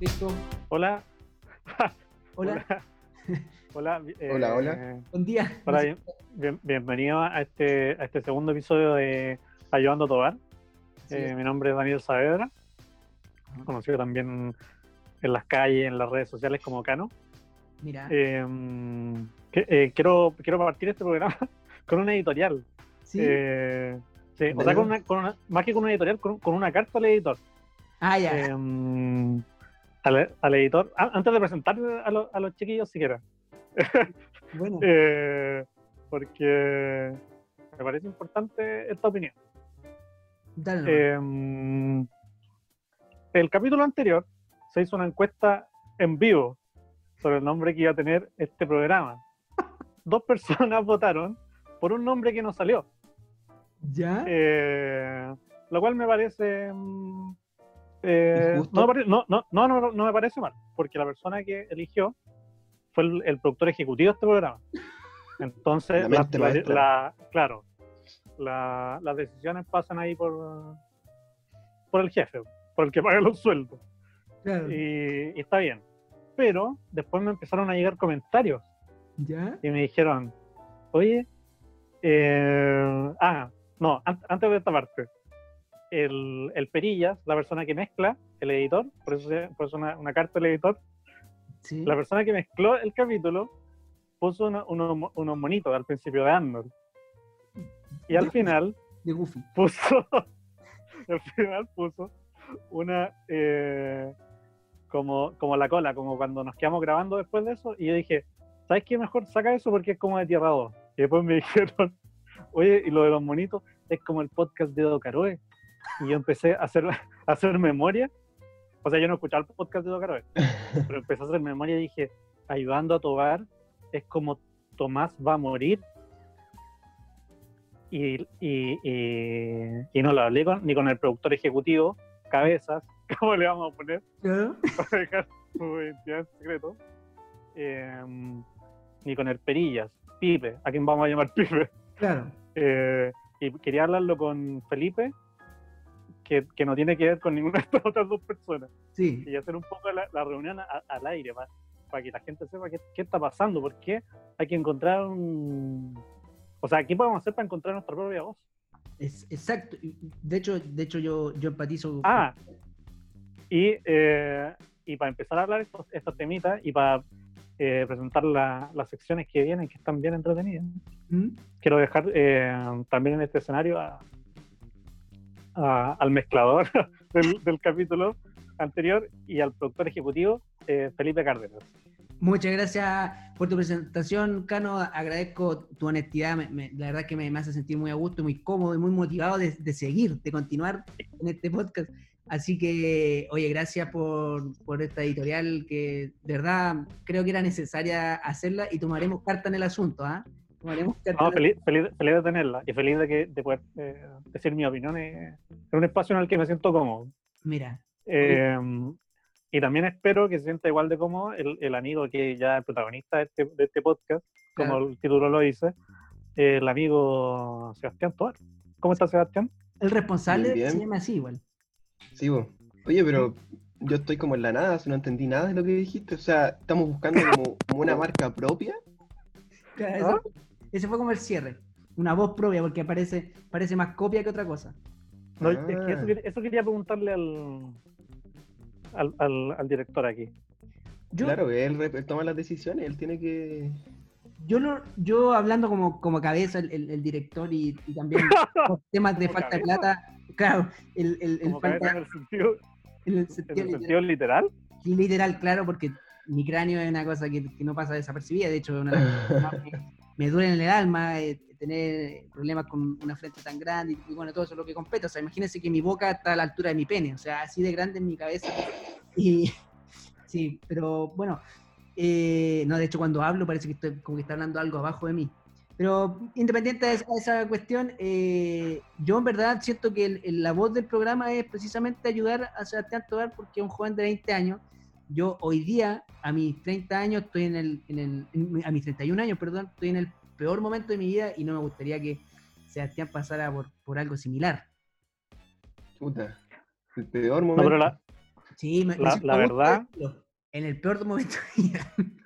Listo. Hola. Hola. Hola. Hola, hola. eh, Buen día. hola, bien- bien- bienvenido a este, a este segundo episodio de Ayudando a Tobar. Sí, Eh, mi nombre es Daniel Saavedra, conocido también en las calles, en las redes sociales como Cano. Mira. Eh, que- eh, quiero, quiero partir este programa con una editorial. sí. Eh, sí, o sea, con una, con una- más que con una editorial, con, con una carta al editor. ah, ya. Eh, al, al editor, a- antes de presentar a, los- a los chiquillos siquiera, bueno. eh, porque me parece importante esta opinión. dale. Eh, el capítulo anterior se hizo una encuesta en vivo sobre el nombre que iba a tener este programa. Dos personas votaron por un nombre que no salió, ¿Ya? eh, lo cual me parece... mm, eh, no, no, no, no, no, me parece mal, porque la persona que eligió fue el, el productor ejecutivo de este programa. Entonces, La la- mente la- maestra. la- claro, la- las decisiones pasan ahí por, por el jefe, por el que paga los sueldos. Claro. Y, y está bien. Pero después me empezaron a llegar comentarios ¿Ya? y me dijeron, oye, eh, ah, no, an- antes de esta parte, el, el Perillas, la persona que mezcla, el editor, por eso, por eso una, una carta del editor, Sí. la persona que mezcló el capítulo puso uno- unos mo- unos monitos al principio de Arnold. Y al final De Goofy. puso, al final puso una, eh, como, como la cola, como cuando nos quedamos grabando después de eso, y yo dije, ¿sabes qué? Mejor saca eso porque es como de Tierra 2. Y después me dijeron, oye, y lo de los monitos es como el podcast de Docaroe. Y yo empecé a hacer, a hacer memoria. O sea, yo no escuchaba el podcast de Docaroe, pero empecé a hacer memoria y dije, ayudando a Tobar es como Tomás va a morir. Y, y, y, y no lo hablé con- ni con el productor ejecutivo, Cabezas, ¿cómo le vamos a poner? ¿Ya? para dejar su identidad en secreto. Eh, ni con el Perillas, Pipe, a quien vamos a llamar Pipe. Claro. Eh, y quería hablarlo con Felipe, que, que no tiene que ver con ninguna de estas otras dos personas. Sí. Y hacer un poco la, la reunión a- al aire, para que la gente sepa qué, qué está pasando, porque hay que encontrar un... O sea, ¿qué podemos hacer para encontrar nuestra propia voz? Es, exacto. De hecho, de hecho yo, yo empatizo. Ah, y, eh, y para empezar a hablar estos, estos temitas y para eh, presentar la- las secciones que vienen, que están bien entretenidas, ¿Mm? quiero dejar eh, también en este escenario a- a- al mezclador del, del capítulo anterior y al productor ejecutivo, eh, Felipe Cárdenas. Muchas gracias por tu presentación, Cano. Agradezco tu honestidad. me- me- la verdad que me, me hace sentir muy a gusto, muy cómodo y muy motivado de, de seguir, de continuar en este podcast. Así que, oye, gracias por, por esta editorial que de verdad creo que era necesaria hacerla y tomaremos carta en el asunto. ¿ah? No, feliz, feliz, feliz de tenerla y feliz de, que, de poder eh, decir mi opinión en un espacio en el que me siento cómodo. Mira, Eh, y también espero que se sienta igual de cómodo el, el amigo que ya es protagonista de este, de este podcast, como Claro. el título lo dice, el amigo Sebastián Toar. ¿Cómo está Sebastián? el responsable Bien, bien. se llama así igual. Sí, vos. Oye, pero yo estoy como en la nada, si no entendí nada de lo que dijiste. O sea, estamos buscando como, como una marca propia. ¿Ah? ese, fue como el cierre. Una voz propia, porque parece, parece más copia que otra cosa. No, es Ah. que eso, quería- eso quería preguntarle al, al, al- al director aquí. Yo, Claro, él, toma las decisiones, él tiene que. yo, lo- yo hablando como, como cabeza, el, el- el director y, y también por temas de falta de plata, claro, el, el, el falta- en el sentido, en el en sentido el literal, sentido literal. literal, claro, porque mi cráneo es una cosa que, que no pasa desapercibida, de hecho, una me, me duele en el alma eh, tener problemas con una frente tan grande y, y bueno, todo eso es lo que compete. O sea, imagínense que mi boca está a la altura de mi pene, o sea, así de grande en mi cabeza. Y sí, pero bueno, eh, no, de hecho cuando hablo parece que estoy como que está hablando algo abajo de mí. Pero independiente de esa, de esa cuestión, eh, yo en verdad siento que el- el- la voz del programa es precisamente ayudar a Sebastián Tobar porque es un joven de 20 años. Yo hoy día, a mis 30 años, estoy en el, en el en- a mis 31 años, perdón, estoy en el peor momento de mi vida y no me gustaría que Sebastián pasara por, por algo similar. Puta. El peor No, momento. pero la, Sí, me, La- la verdad- En el peor momento de mi vida.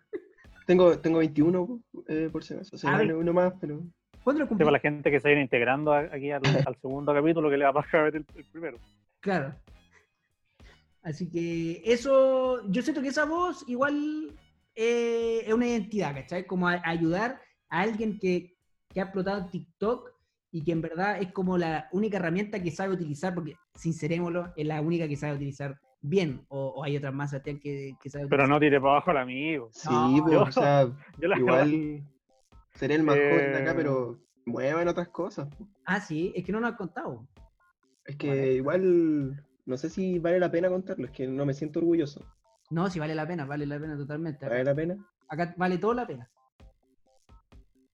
Tengo, tengo 21 eh, por si acaso. O sea, uno más, pero. ¿Cuándo lo cumplí? para la gente que se viene integrando a- aquí al, al segundo capítulo que le va a pasar a ver el, el primero. Claro. Así que eso, yo siento que esa voz igual eh, es una identidad, ¿cachai? Como a- ayudar a alguien que, que ha explotado TikTok y que en verdad es como la única herramienta que sabe utilizar, porque sincerémoslo, es la única que sabe utilizar bien, o, o hay otras más, Sebastián, que, que sabe Pero utilizar. no tire para abajo al amigo. Sí, No, pero, yo- o sea, Yo la verdad- igual seré el más joven de acá, Eh. pero muevan otras cosas. Ah, sí, es que no nos has contado. Es que Vale. igual no sé si vale la pena contarlo, es que no me siento orgulloso. No, sí vale la pena, vale la pena totalmente. ¿Vale la pena? Acá vale todo la pena.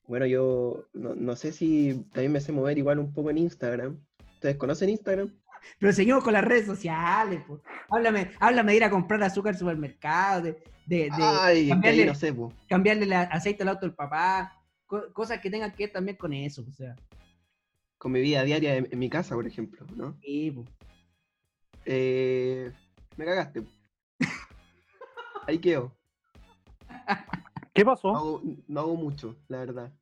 Bueno, yo no, no sé si también me sé mover igual un poco en Instagram. ¿Ustedes conocen Instagram? Pero seguimos con las redes sociales, po. Háblame, háblame de ir a comprar azúcar al supermercado, de, de, de Ay, cambiarle, no sé, po. cambiarle el aceite al auto del papá, co- cosas que tengan que ver también con eso, o sea. con mi vida diaria en, en mi casa, por ejemplo, ¿no? sí, po. Eh, me cagaste. Ahí quedo. ¿Qué No pasó? hago, no hago mucho, la verdad.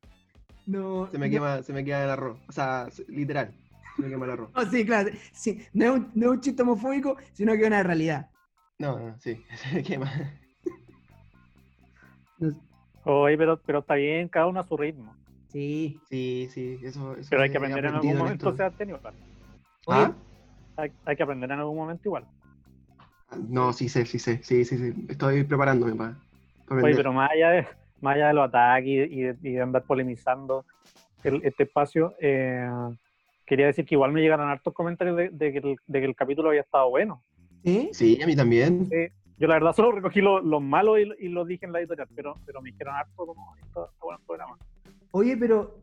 No, Se me no- quema, se me quema el arroz. O sea, se- literal. Se me quema el arroz. no, sí, claro. sí, no, es un, no es un chiste homofóbico, sino que es una realidad. No, no, sí, se me quema. Oye, pero, pero está bien, cada uno a su ritmo. sí. Sí, sí, eso. eso Pero hay que aprender en algún momento, esto. Sebastián. ¿Ah? Hay, hay que aprender en algún momento igual. No, sí sé, sí sé, sí, sí, sí. Estoy preparándome para, Oye, pero más allá de, más allá de los ataques y, y de, y de andar polemizando el- este espacio, eh, quería decir que igual me llegaron hartos comentarios de, de que el, de que el capítulo había estado bueno. ¿Sí? Sí, a mí también. Yo la verdad solo recogí lo- los malos y, lo- y los dije en la editorial, pero, pero me dijeron harto como esto está bueno el programa. Oye, pero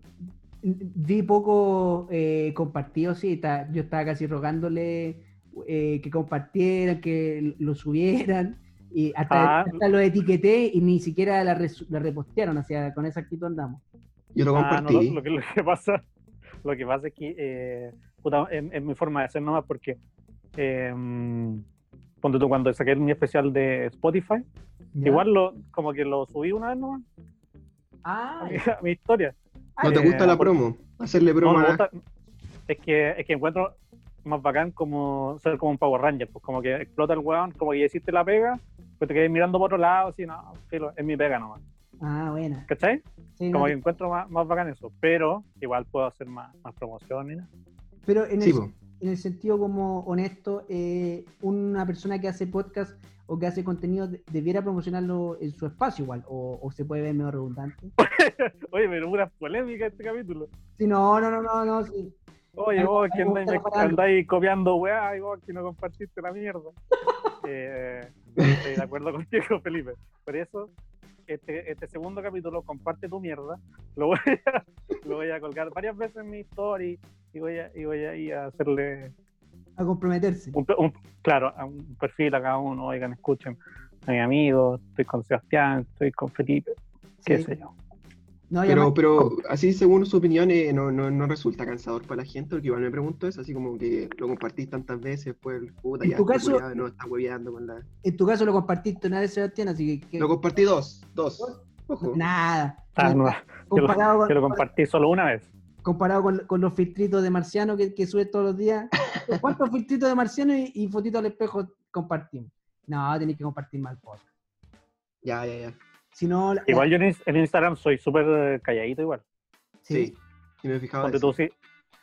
vi poco eh, compartido, sí, está- yo estaba casi rogándole eh, que compartieran, que lo subieran, y hasta, Ah. hasta lo etiqueté y ni siquiera la, res- la repostearon, o sea, con esa actitud andamos. Yo lo Ah, no, compartí. lo, lo que, lo que pasa, lo que pasa es que eh, puta, es, es mi forma de hacer nomás porque eh, ponte tú, cuando saqué mi especial de Spotify, ¿Ya? igual lo, como que lo subí una vez nomás Ah, a mi, a mi historia. ¿No te Eh, gusta la por- promo? Hacerle No, promo me a gusta- es que es que encuentro más bacán como ser como un Power Ranger, pues como que explota el weón, como que ya hiciste la pega, pues te quedas mirando por otro lado, así, no, filo, es mi pega nomás, ah, buena. ¿cachai? Sí, Como no, que encuentro más, más bacán eso, pero igual puedo hacer más, más nada. Pero en el, Sí, po. En el sentido como honesto, eh, una persona que hace podcast o que hace contenido de- debiera promocionarlo en su espacio igual, o, o se puede ver medio redundante. Oye, pero una polémica este capítulo. Sí, no, no, no, no, no, sí. Oye, vos que andáis copiando weá y vos que no compartiste la mierda. Eh, estoy de acuerdo contigo, Felipe. Por eso, este, este segundo capítulo, comparte tu mierda, lo voy a, lo voy a colgar varias veces en mi story y voy a, y voy a, ir a hacerle A comprometerse. un, un- claro, a un perfil a cada uno, oigan, escuchen a mi amigo, estoy con Sebastián, estoy con Felipe, qué Sí. sé yo. No, Pero, pero así según su opinión eh, no, no, no resulta cansador para la gente, porque igual me pregunto eso, así como que lo compartís tantas veces, pues puta, En ya tu caso- culiao no está hueveando con la... en tu caso lo compartiste una vez, Sebastián, así que, Lo compartí dos, dos. Ojo. nada. Ah, no, comparado, con, que lo compartí solo una vez. Comparado con, con los filtritos de marciano que, que subes todos los días. ¿Cuántos filtritos de marciano y, y fotitos al espejo compartimos? No, tenés que compartir mal podcast. Ya, ya, ya. Si no, la- Igual yo en, Ins- en Instagram soy súper calladito igual. sí. Sí, sí me eso. tú, si,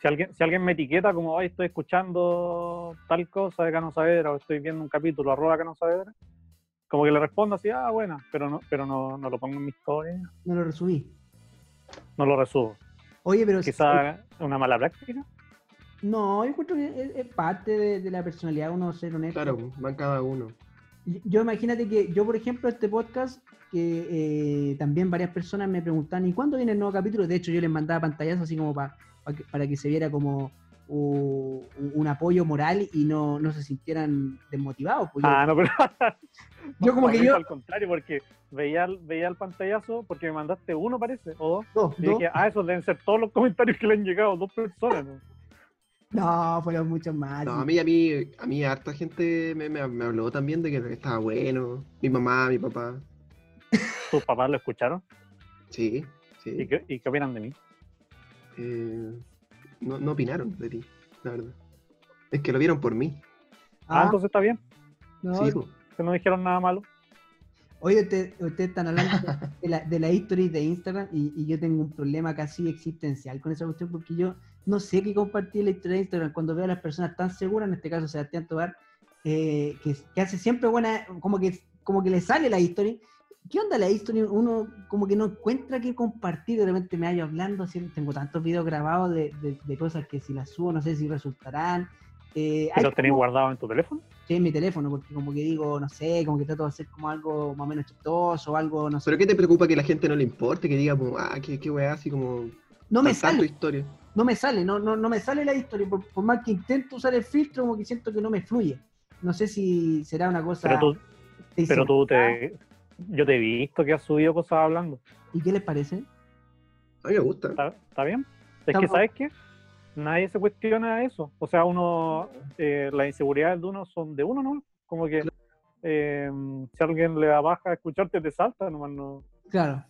si alguien, si alguien me etiqueta como, hoy estoy escuchando tal cosa de Cano Saavedra o estoy viendo un capítulo arroba Cano Saavedra, como que le respondo así, ah, bueno, pero no, pero no, no lo pongo en mi historia, no lo resubí. no lo resubo. Oye, pero Quizá es una mala práctica. no, yo encuentro que es, es parte de, de la personalidad uno ser honesto. Claro, van cada uno. Yo- Yo imagínate que yo, por ejemplo, este podcast, que eh, también varias personas me preguntaban, ¿y cuándo viene el nuevo capítulo? De hecho, yo les mandaba pantallazos así como pa- pa que- para que se viera como un apoyo moral y no, no se sintieran desmotivados. pues yo- Ah, no, pero. Yo como que yo- Al contrario, porque veía, el- veía el pantallazo, porque me mandaste uno, parece, o dos. dos, Y dos. dije, ah, esos deben ser todos los comentarios que le han llegado, dos personas. ¿no? No, fueron muchos más. No, a mí, a mí, a mí harta gente me, me, me habló también de que estaba bueno. Mi mamá, mi papá. ¿Tus papás lo escucharon? Sí, ¿Y sí. qué, y qué opinan de mí? Eh, no, no opinaron de ti, la verdad. Es que lo vieron por mí. Ah, Ah, entonces está bien, no, Sí, que no dijeron nada malo. Oye, usted- ustedes están hablando de la, de la history de Instagram y, y yo tengo un problema casi existencial con esa cuestión porque yo no sé qué compartir la historia de Instagram cuando veo a las personas tan seguras, en este caso Sebastián Tobar, eh, que, que hace siempre buena, como que, como que le sale la historia. ¿Qué onda la historia? Uno como que no encuentra qué compartir, de repente me hallo hablando, así, tengo tantos videos grabados de, de- de cosas que si las subo no sé si resultarán. Eh, ¿Y hay los tenéis guardados en tu teléfono? Sí, en mi teléfono, porque como que digo, no sé, como que trato de hacer como algo más o menos chistoso, algo, no sé. ¿Pero qué te preocupa que la gente no le importe? Que diga, como, ah, qué, qué weá, así como. No me sale, historia. no me sale, no, no, no me sale la historia. Por, por más que intento usar el filtro, como que siento que no me fluye. No sé si será una cosa. Pero tú, pero tú te... Yo te he visto que has subido cosas hablando. ¿Y qué les parece? A mí me gusta. ¿Está, está bien? Es que, ¿sabes qué? Nadie se cuestiona eso. O sea, uno, eh, las inseguridades de uno son de uno, ¿no? Como que eh, si alguien le da baja a escucharte, te salta, nomás no Claro.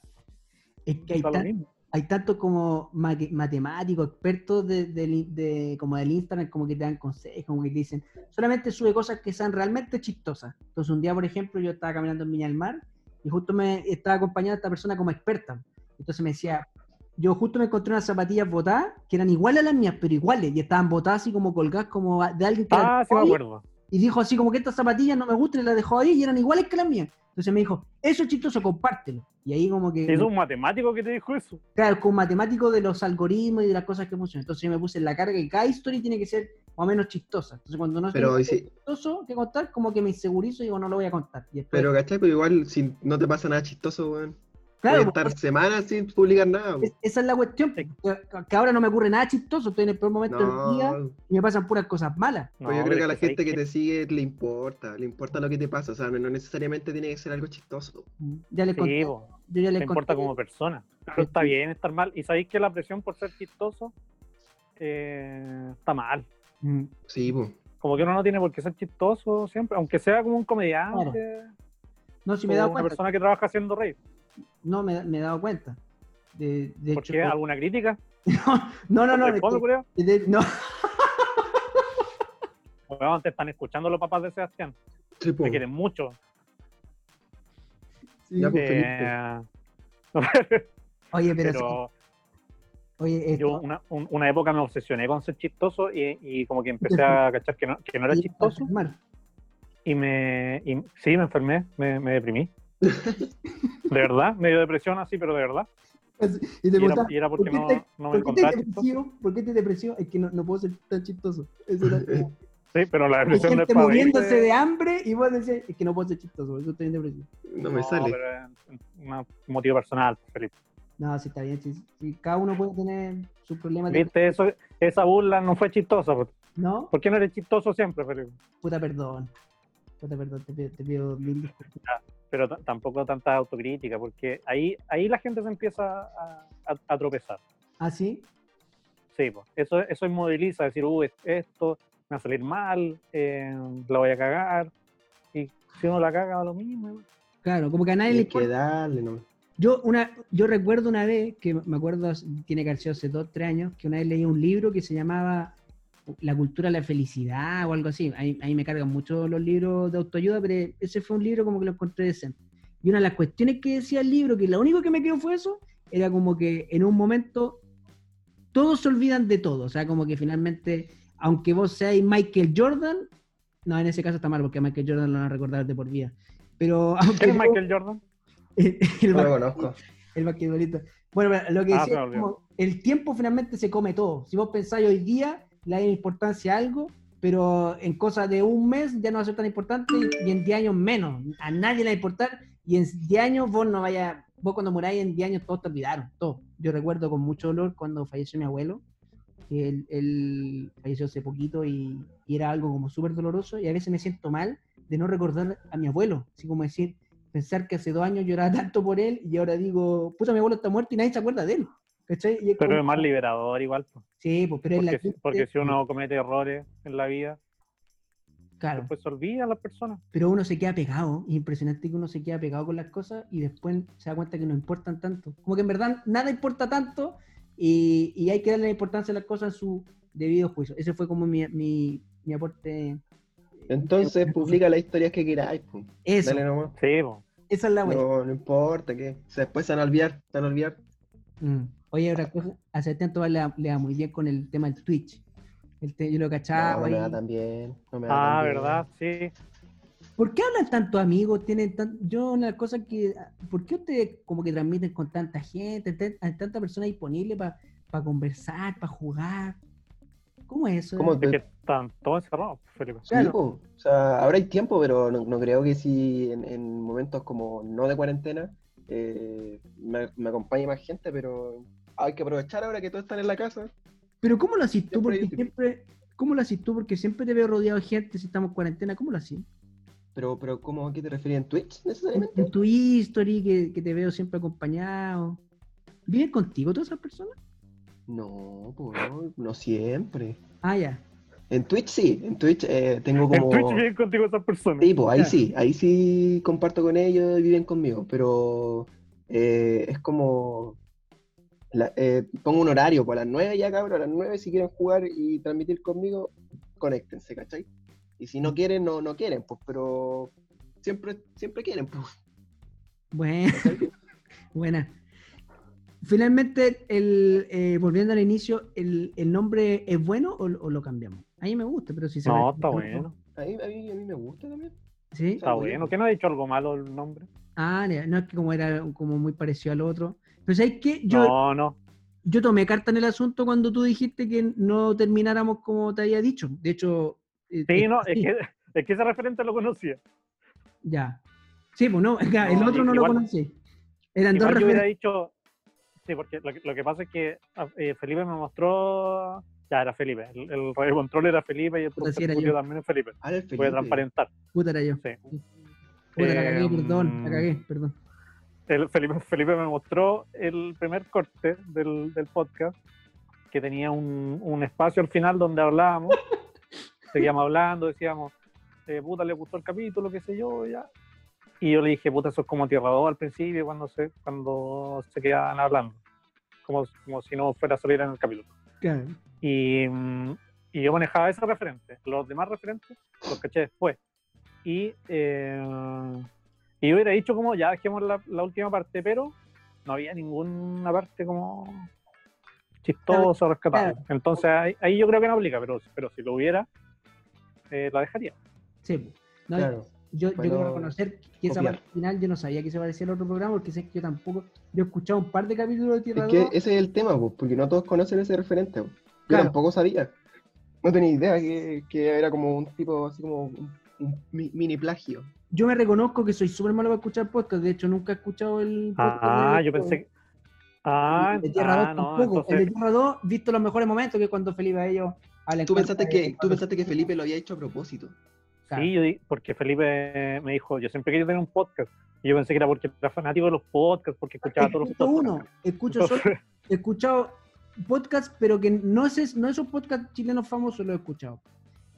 Es que hay, tan- hay tantos como mate- matemáticos, expertos de, como del Instagram, como que te dan consejos, como que te dicen, solamente sube cosas que sean realmente chistosas. Entonces un día, por ejemplo, yo estaba caminando en Viña del Mar y justo me estaba acompañada esta persona como experta. Entonces me decía, yo justo me encontré unas zapatillas botadas que eran iguales a las mías, pero iguales, y estaban botadas así como colgadas como de alguien que Ah, sí me acuerdo. y dijo así como que estas zapatillas no me gustan y las dejó ahí y eran iguales que las mías. Entonces me dijo, eso es chistoso, compártelo. Y ahí como que... Es un matemático que te dijo eso. Claro, con matemático de los algoritmos y de las cosas que funcionan. Entonces yo me puse en la carga que cada historia tiene que ser o menos chistosa. Entonces cuando no Pero, ¿y si- chistoso que contar, como que me insegurizo y digo, no lo voy a contar. Y después, Pero, ¿cachai? Pues igual, si no te pasa nada chistoso, weón. claro, Puedes estar semanas sin publicar nada, esa es la cuestión. Que, que ahora no me ocurre nada chistoso, estoy en el peor momento del día y me pasan puras cosas malas. pues yo creo que a la que gente que ¿sabes te sigue le importa, le importa lo que te pasa, o sea, no necesariamente tiene que ser algo chistoso. Ya les qué? conté. Sí, po, yo ya les importa conté. como persona. Pero está bien estar mal. Y sabéis que la presión por ser chistoso eh, está mal. Mm, Sí, pues. Como que uno no tiene por qué ser chistoso siempre, aunque sea como un comediante No, si me he dado una cuenta. persona que trabaja haciendo reír. No, me, me he dado cuenta. De, de ¿Por hecho, qué? ¿Alguna crítica? no, no, no. ¿Te es come, que- culiao? de- no. Weón, te están escuchando los papás de Sebastián. Sí, po. Te quieren mucho. Sí. Ya, pues, Eh, Oye, pero, sí, pero oye, yo esto- una, un- una época me obsesioné con ser chistoso y, y como que empecé a cachar que no, que no era y- chistoso y me y, sí me enfermé, me, me deprimí. De verdad, me dio depresión así, pero de verdad. Y te Y era, y era porque ¿por qué no, te- no me ¿por qué te encontraba? ¿Por qué te depresivo? Es que no, no puedo ser tan chistoso. Eso era como- Sí, pero la depresión gente de muriéndose de hambre y vos decís, es que no puedo ser chistoso, eso estoy en depresión. No me sale. pero es un motivo personal, Felipe. No, sí está bien, sí, sí, cada uno puede tener sus problemas. de- Viste, eso, esa burla no fue chistosa. ¿Por- No, ¿Por qué no eres chistoso siempre, Felipe? puta perdón. Puta perdón, te pido, te pido mil disculpas. Pero t- tampoco tanta autocrítica, porque ahí, ahí la gente se empieza a, a- a tropezar. ¿Ah, sí? Sí, pues, eso, eso inmoviliza, decir, uh, es- esto me va a salir mal, eh, la voy a cagar. Y si uno la caga, lo mismo. Claro, como que a nadie le Hay que importa. darle, no. Yo, una, yo recuerdo una vez, que me acuerdo, tiene que haber sido hace dos, tres años, que una vez leí un libro que se llamaba La cultura de la felicidad o algo así. Ahí, ahí me cargan mucho los libros de autoayuda, pero ese fue un libro como que lo encontré decente. Y una de las cuestiones que decía el libro, que lo único que me quedó fue eso, era como que en un momento todos se olvidan de todo. O sea, como que finalmente, aunque vos seáis Michael Jordan, no, en ese caso está mal, porque a Michael Jordan lo van a recordar de por vida. Pero aunque ¿Quién es vos- Michael Jordan? El, el No lo conozco. el basquetbolista. Bueno, lo que Ah, decía es como, el tiempo finalmente se come todo. Si vos pensáis hoy día, le da importancia a algo, pero en cosas de un mes ya no va a ser tan importante y, y en 10 años menos. A nadie le va a importar y en 10 años vos no vaya, vos cuando moráis en 10 años todos te olvidaron, todo. Yo recuerdo con mucho dolor cuando falleció mi abuelo, que él, él falleció hace poquito y, y era algo como súper doloroso y a veces me siento mal de no recordar a mi abuelo, así como decir, pensar que hace dos años lloraba tanto por él y ahora digo, puta, mi abuelo está muerto y nadie se acuerda de él. ¿Cachai? Y es Pero como- es más liberador igual. pues, Sí, pues, pero es la Porque, si- porque uno comete errores en la vida, Claro, después se olvida a las personas. pero uno se queda pegado. Es impresionante que uno se queda pegado con las cosas y después se da cuenta que no importan tanto. Como que en verdad nada importa tanto y, y hay que darle la importancia a las cosas en su debido juicio. Ese fue como mi, mi, mi aporte. Entonces publica las historias que queráis. po. Eso, Dale nomás. Sí, po. esa es la buena. No, no importa, que o sea, después se van a olvidar, se van a olvidar. Mm. Oye, otra cosa, Sebastián Tobar le, da- le da muy bien con el tema del Twitch. El te- yo lo cachaba. no, no me da tan bien. No me da Ah, tan bien. ¿verdad? Sí. ¿Por qué hablan tanto amigos? Tienen tan... Yo una cosa que... ¿Por qué ustedes como que transmiten con tanta gente, hay tanta persona disponible para conversar, para jugar? ¿Cómo es eso? ¿Cómo te- están todos encerrados, Felipe. Sí, Claro. O sea, ahora hay tiempo, pero no, no creo que si en, en momentos como no de cuarentena eh, me, me acompañe más gente, pero hay que aprovechar ahora que todos están en la casa. Pero ¿cómo lo haces tú? Porque siempre... ¿Cómo lo haces tú? Porque siempre te veo rodeado de gente si estamos en cuarentena. ¿Cómo lo haces? Pero, pero ¿cómo a qué te refieres? ¿En Twitch En, necesariamente? en tu history, que, que te veo siempre acompañado. ¿Viven contigo todas esas personas? No, pues no, no siempre. Ah, ya. En Twitch sí, en Twitch eh, tengo En como... Twitch viven contigo esas personas. Sí, pues ahí sí, ahí sí comparto con ellos y viven conmigo, pero eh, es como... la- eh, pongo un horario, pues a las 9 ya cabrón, a las 9 si quieren jugar y transmitir conmigo, conéctense, ¿cachai? Y si no quieren, no, no quieren, pues, pero siempre, siempre quieren, pues. Bueno, buena. Finalmente, el, eh, volviendo al inicio, ¿el, el nombre es bueno o, o lo cambiamos? A mí me gusta, pero si se No, está bueno. A mí, a mí, a mí me gusta también. ¿Sí? Está bueno. ¿Qué no ha dicho algo malo el nombre? Ah, no es que como era como muy parecido al otro. Pero ¿sabes qué? Yo, No, no. yo tomé carta en el asunto cuando tú dijiste que no termináramos como te había dicho. De hecho... eh, Sí, eh, no, es que, es que ese referente lo conocía. Ya. Sí, pues no, el No, otro no lo igual- conocí. Eran dos Igual yo hubiera referentes. dicho, sí, porque lo que, lo que pasa es que ah, eh, Felipe me mostró, ya era Felipe, el, el radio control era Felipe y el Puta, era yo. también es Felipe. Ah, Voy a transparentar. Puta era yo. Sí. Puta, la cagué, Em, perdón, la cagué, perdón. El Felipe, Felipe me mostró el primer corte del, del podcast que tenía un, un espacio al final donde hablábamos, seguíamos hablando, decíamos, eh, puta, le gustó el capítulo, qué sé yo, ya. Y yo le dije, puta, eso es como Tierra 2 al principio cuando se, cuando se quedaban hablando, como, como si no fuera a salir en el capítulo. Claro. Y, mm, y yo manejaba ese referente. Los demás referentes los caché después. Y, eh, y yo hubiera dicho como, ya dejemos la, la última parte, pero no había ninguna parte como chistosa o rescatable. claro. Entonces ahí, ahí yo creo que no aplica, pero, pero si lo hubiera, eh, la dejaría. Sí, pues. No, Claro. Yo, yo quiero reconocer que esa copiar. parte final yo no sabía que se parecía al otro programa porque sé que yo tampoco. Yo he escuchado un par de capítulos de Tierra Es que 2. ese es el tema, pues, porque no todos conocen ese referente. Yo Claro. tampoco sabía. No tenía idea que, que era como un tipo, así como un, un mi- mini plagio. Yo me reconozco que soy súper malo para escuchar podcast. De hecho, nunca he escuchado el podcast. Ah, de- yo pensé que... Ah, el de Tierra 2 ah, no, tampoco. El de. Tierra 2, visto los mejores momentos, que es cuando Felipe a ellos Tú pensaste, de- que, tú pensaste que Felipe lo había hecho a propósito. Claro. Sí, yo di- porque Felipe me dijo, yo siempre quería tener un podcast. Y yo pensé que era porque era fanático de los podcasts, porque escuchaba todos los Escucho podcasts. uno, escucho solo, he escuchado podcast, pero que no es, no esos podcasts chilenos famosos los he escuchado.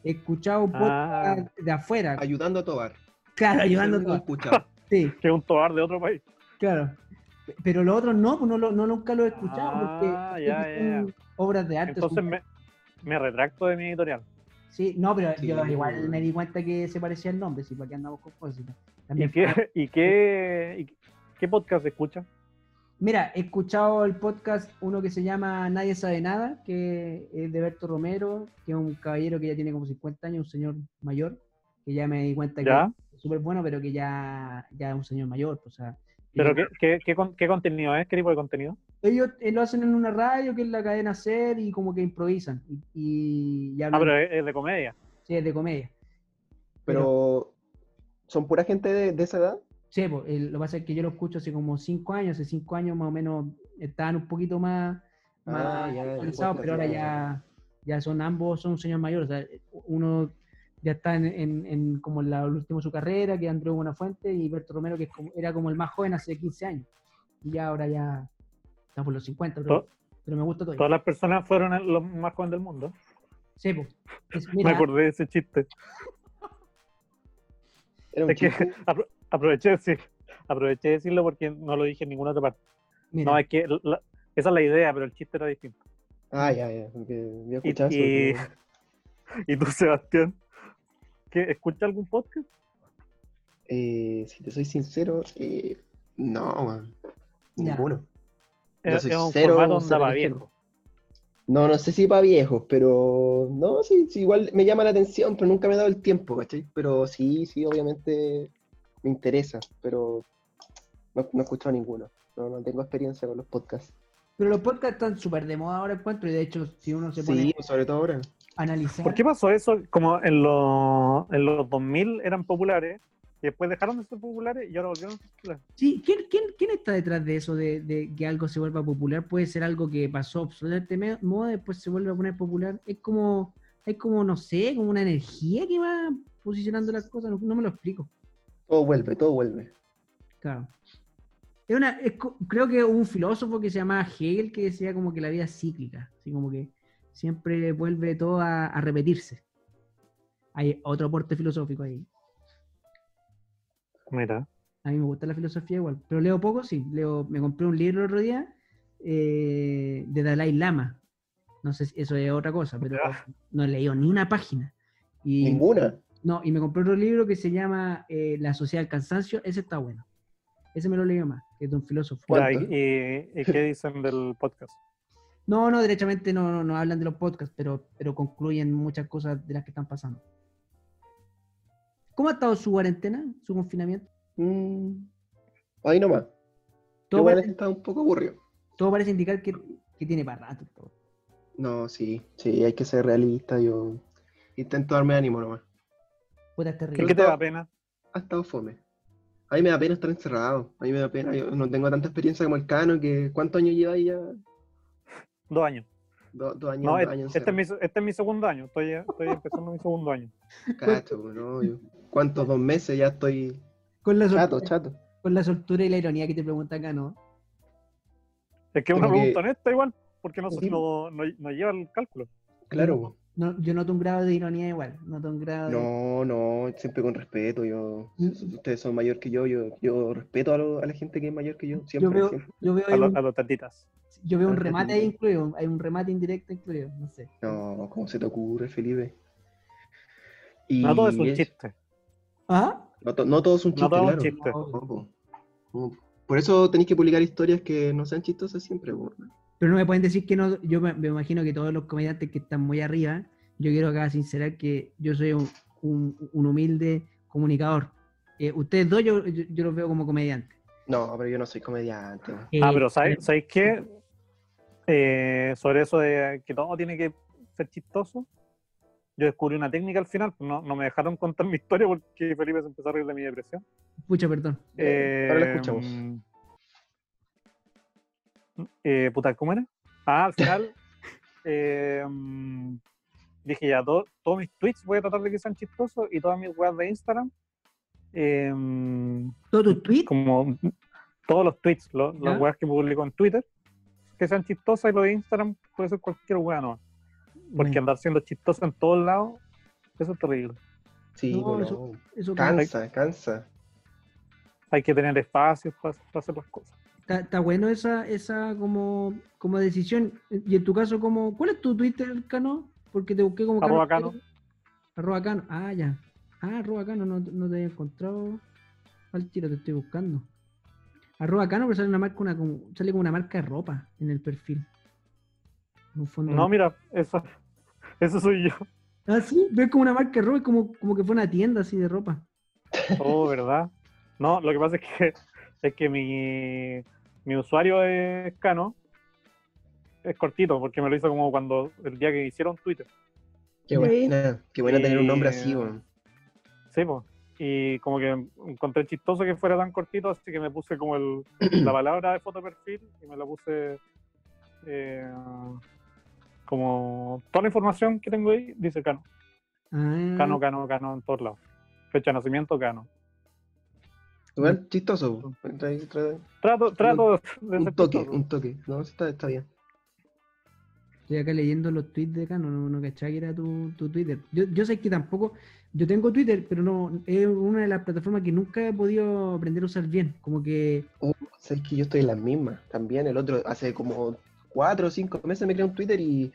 He escuchado Ah. podcast de afuera. Ayudando a Tobar. Claro, ayudando a que escuchado. Sí, que es un tobar de otro país. claro. Pero los otros no, pues no, lo- no nunca lo he escuchado porque Ah, sé ya, que ya, obras de arte. Entonces me, me retracto de mi editorial. Sí, no, pero Sí, yo igual me di cuenta que se parecía el nombre, sí, para qué andamos con cosas. ¿Y También qué, y qué, y qué podcast escucha? Mira, he escuchado el podcast, uno que se llama Nadie sabe nada, que es de Berto Romero, que es un caballero que ya tiene como 50 años, un señor mayor, que ya me di cuenta ¿Ya? que es súper bueno, pero que ya, ya es un señor mayor. O sea, ¿Pero qué, qué, qué, con- qué contenido es? ¿Qué tipo de contenido? ellos, eh, lo hacen en una radio, que es la cadena SER, y como que improvisan. Y, y, y Ah, pero es, es de comedia. sí, es de comedia. Pero, ¿son pura gente de, de esa edad? Sí, pues, el- lo que pasa es que yo lo escucho hace como 5 años, hace 5 años más o menos estaban un poquito más, más Ah, ya, ya, actualizados, podcast, pero ahora ya, ya, son ambos, son un señor mayor, o sea, uno ya está en, en, en como la, el último de su carrera, que es Andrés Buenafuente, y Berto Romero, que es como- era como el más joven hace 15 años, y ya ahora ya está por los 50, pero me gusta todo. Todas las personas fueron el- los más jóvenes del mundo. Sí, po. Es- Me acordé de ese chiste. Era un Es que chiste. apro- aproveché de decir, aproveché de decirlo porque no lo dije en ninguna otra parte. mira. No, es que la- esa es la idea, pero el chiste era distinto. Ah, ya, ya. Porque había Y, escuchado eso. y- pero- y tú, Sebastián, ¿qué, ¿escucha algún podcast? Eh, si te soy sincero, eh, no. Ya. Ninguno. Yo Es, soy es un cero formato onda cero para ligero. viejo. No, no sé si para viejos, pero no, sí, sí, igual me llama la atención, pero nunca me he dado el tiempo, ¿cachai? Pero sí, sí, obviamente me interesa, pero no, no he escuchado ninguno. No, no tengo experiencia con los podcasts. Pero los podcasts están súper de moda ahora encuentro y de hecho si uno se pone Sí, sobre todo ahora. analizar. ¿Por qué pasó eso? Como en los, en los 2000 eran populares, y después dejaron de ser populares y ahora volvieron a ser populares. Sí, ¿quién, quién, quién está detrás de eso, de, de que algo se vuelva popular? Puede ser algo que pasó absolutamente me- moda, después se vuelve a poner popular. Es como, es como, no sé, como una energía que va posicionando las cosas, no, no me lo explico. Todo vuelve, todo vuelve. Claro. Es una, es creo que hubo un filósofo que se llamaba Hegel que decía como que la vida es cíclica, así como que siempre vuelve todo a, a repetirse. Hay otro aporte filosófico ahí. Mira. A mí me gusta la filosofía igual, pero leo poco, sí. Leo, me compré un libro el otro día eh, de Dalai Lama. No sé si eso es otra cosa, pero Ya. no he leído ni una página. Y, Ninguna. No, y me compré otro libro que se llama eh, La sociedad del cansancio. Ese está bueno. Ese me lo leí más, que es de un filósofo. ¿y, y- y qué dicen del podcast? No, no, derechamente no, no, no hablan de los podcasts, pero, pero concluyen muchas cosas de las que están pasando. ¿Cómo ha estado su cuarentena, su confinamiento? Mm, ahí nomás. Todo, Igual parece, está un poco aburrido. todo parece indicar que, que tiene para rato. todo. No, sí, sí, hay que ser realista. Yo intento darme ánimo nomás. Puta, es ¿Y terrible. qué te da pena? Ha estado fome. A mí me da pena estar encerrado. A mí me da pena. Yo no tengo tanta experiencia como el Cano, que ¿cuántos años lleva ahí ya? Dos años. Do- dos años, No, dos este, años este es mi, este es mi segundo año. Estoy, estoy empezando mi segundo año. Cacho, pues, no, yo- ¿Cuántos? Dos meses ya estoy Con la, chato, soltura, chato. con la soltura y la ironía que te pregunta acá, ¿no? Es que es una Como que- pregunta honesta igual, porque no, Sí. no, no, no lleva el cálculo. Claro. No, yo noto un grado de ironía igual. Noto un grado de... No, no, siempre con respeto. Yo, ustedes son mayor que yo, yo, yo respeto a, lo- a la gente que es mayor que yo. yo Siempre, veo, siempre. yo veo, A, lo- un, a los tatitas. yo veo un a remate ahí incluido. Hay un remate indirecto incluido. No sé. No, ¿cómo se te ocurre, Felipe? Y No todo es un es- chiste. ¿Ah? No, to- no todo es un No chiste, todo es un claro. chiste. No, No, po. No. Por eso tenéis que publicar historias que no sean chistosas siempre. po. Pero no me pueden decir que no. Yo me, me imagino que todos los comediantes que están muy arriba, yo quiero acá sincerar que yo soy un, un- un humilde comunicador. Eh, ustedes dos yo, yo, yo los veo como comediantes. No, pero yo no soy comediante. Ah, Eh, pero ¿sabéis ¿sabéis qué? Eh, sobre eso de que todo tiene que ser chistoso, yo descubrí una técnica al final, no, no me dejaron contar mi historia porque Felipe se empezó a reír de mi depresión. Pucha, perdón. Eh, ahora la Eh, escuchamos. Eh, puta, ¿cómo era? Ah, al final eh, mm, dije ya, todo- todos mis tweets voy a tratar de que sean chistosos y todas mis weas de Instagram, eh, ¿Todos tus tweets? como todos los tweets, lo- ¿Ya? las weas que publico en Twitter, que sean chistosas y lo de Instagram puede ser cualquier wea, no. Porque andar siendo chistoso en todos lados, eso es terrible. Sí, No, eso- Cansa, cansa. Hay que tener espacios para, para hacer las cosas. Está, bueno esa, esa como, como decisión. Y en tu caso, como, ¿cuál es tu Twitter, Cano? Porque te busqué como Arroba Cano. Cano. Arroba Cano. Ah, ya. Ah, arroba Cano, no, no te había encontrado. Al tiro te estoy buscando. Arroba Cano, pero sale una marca, una, como- sale como una marca de ropa en el perfil. Fondo No, mira, eso, eso soy yo. Ah, sí, ves como una marca de ropa, como, como que fue una tienda así de ropa. Oh, ¿verdad? No, lo que pasa es que, es que mi, mi usuario es Cano. Es cortito, porque me lo hizo como cuando el día que hicieron Twitter. Qué buena. Qué buena tener un nombre así, Eh, weón. Sí, pues. Y como que encontré chistoso que fuera tan cortito, así que me puse como el, la palabra de foto perfil y me la puse eh, como toda la información que tengo ahí, dice Cano. Cano, Cano, Cano en todos lados. Fecha de nacimiento, Cano. Igual chistoso. Trato, trato de Un toque, chistoso. un toque. No, está, está bien. Estoy acá leyendo los tweets de acá, no, no, no cachaba que era tu, tu Twitter. Yo, yo sé que tampoco, yo tengo Twitter, pero no, es una de las plataformas que nunca he podido aprender a usar bien. Como que, Oh, sabes que yo estoy en las mismas también. El otro, hace como cuatro o cinco meses me creé un Twitter y,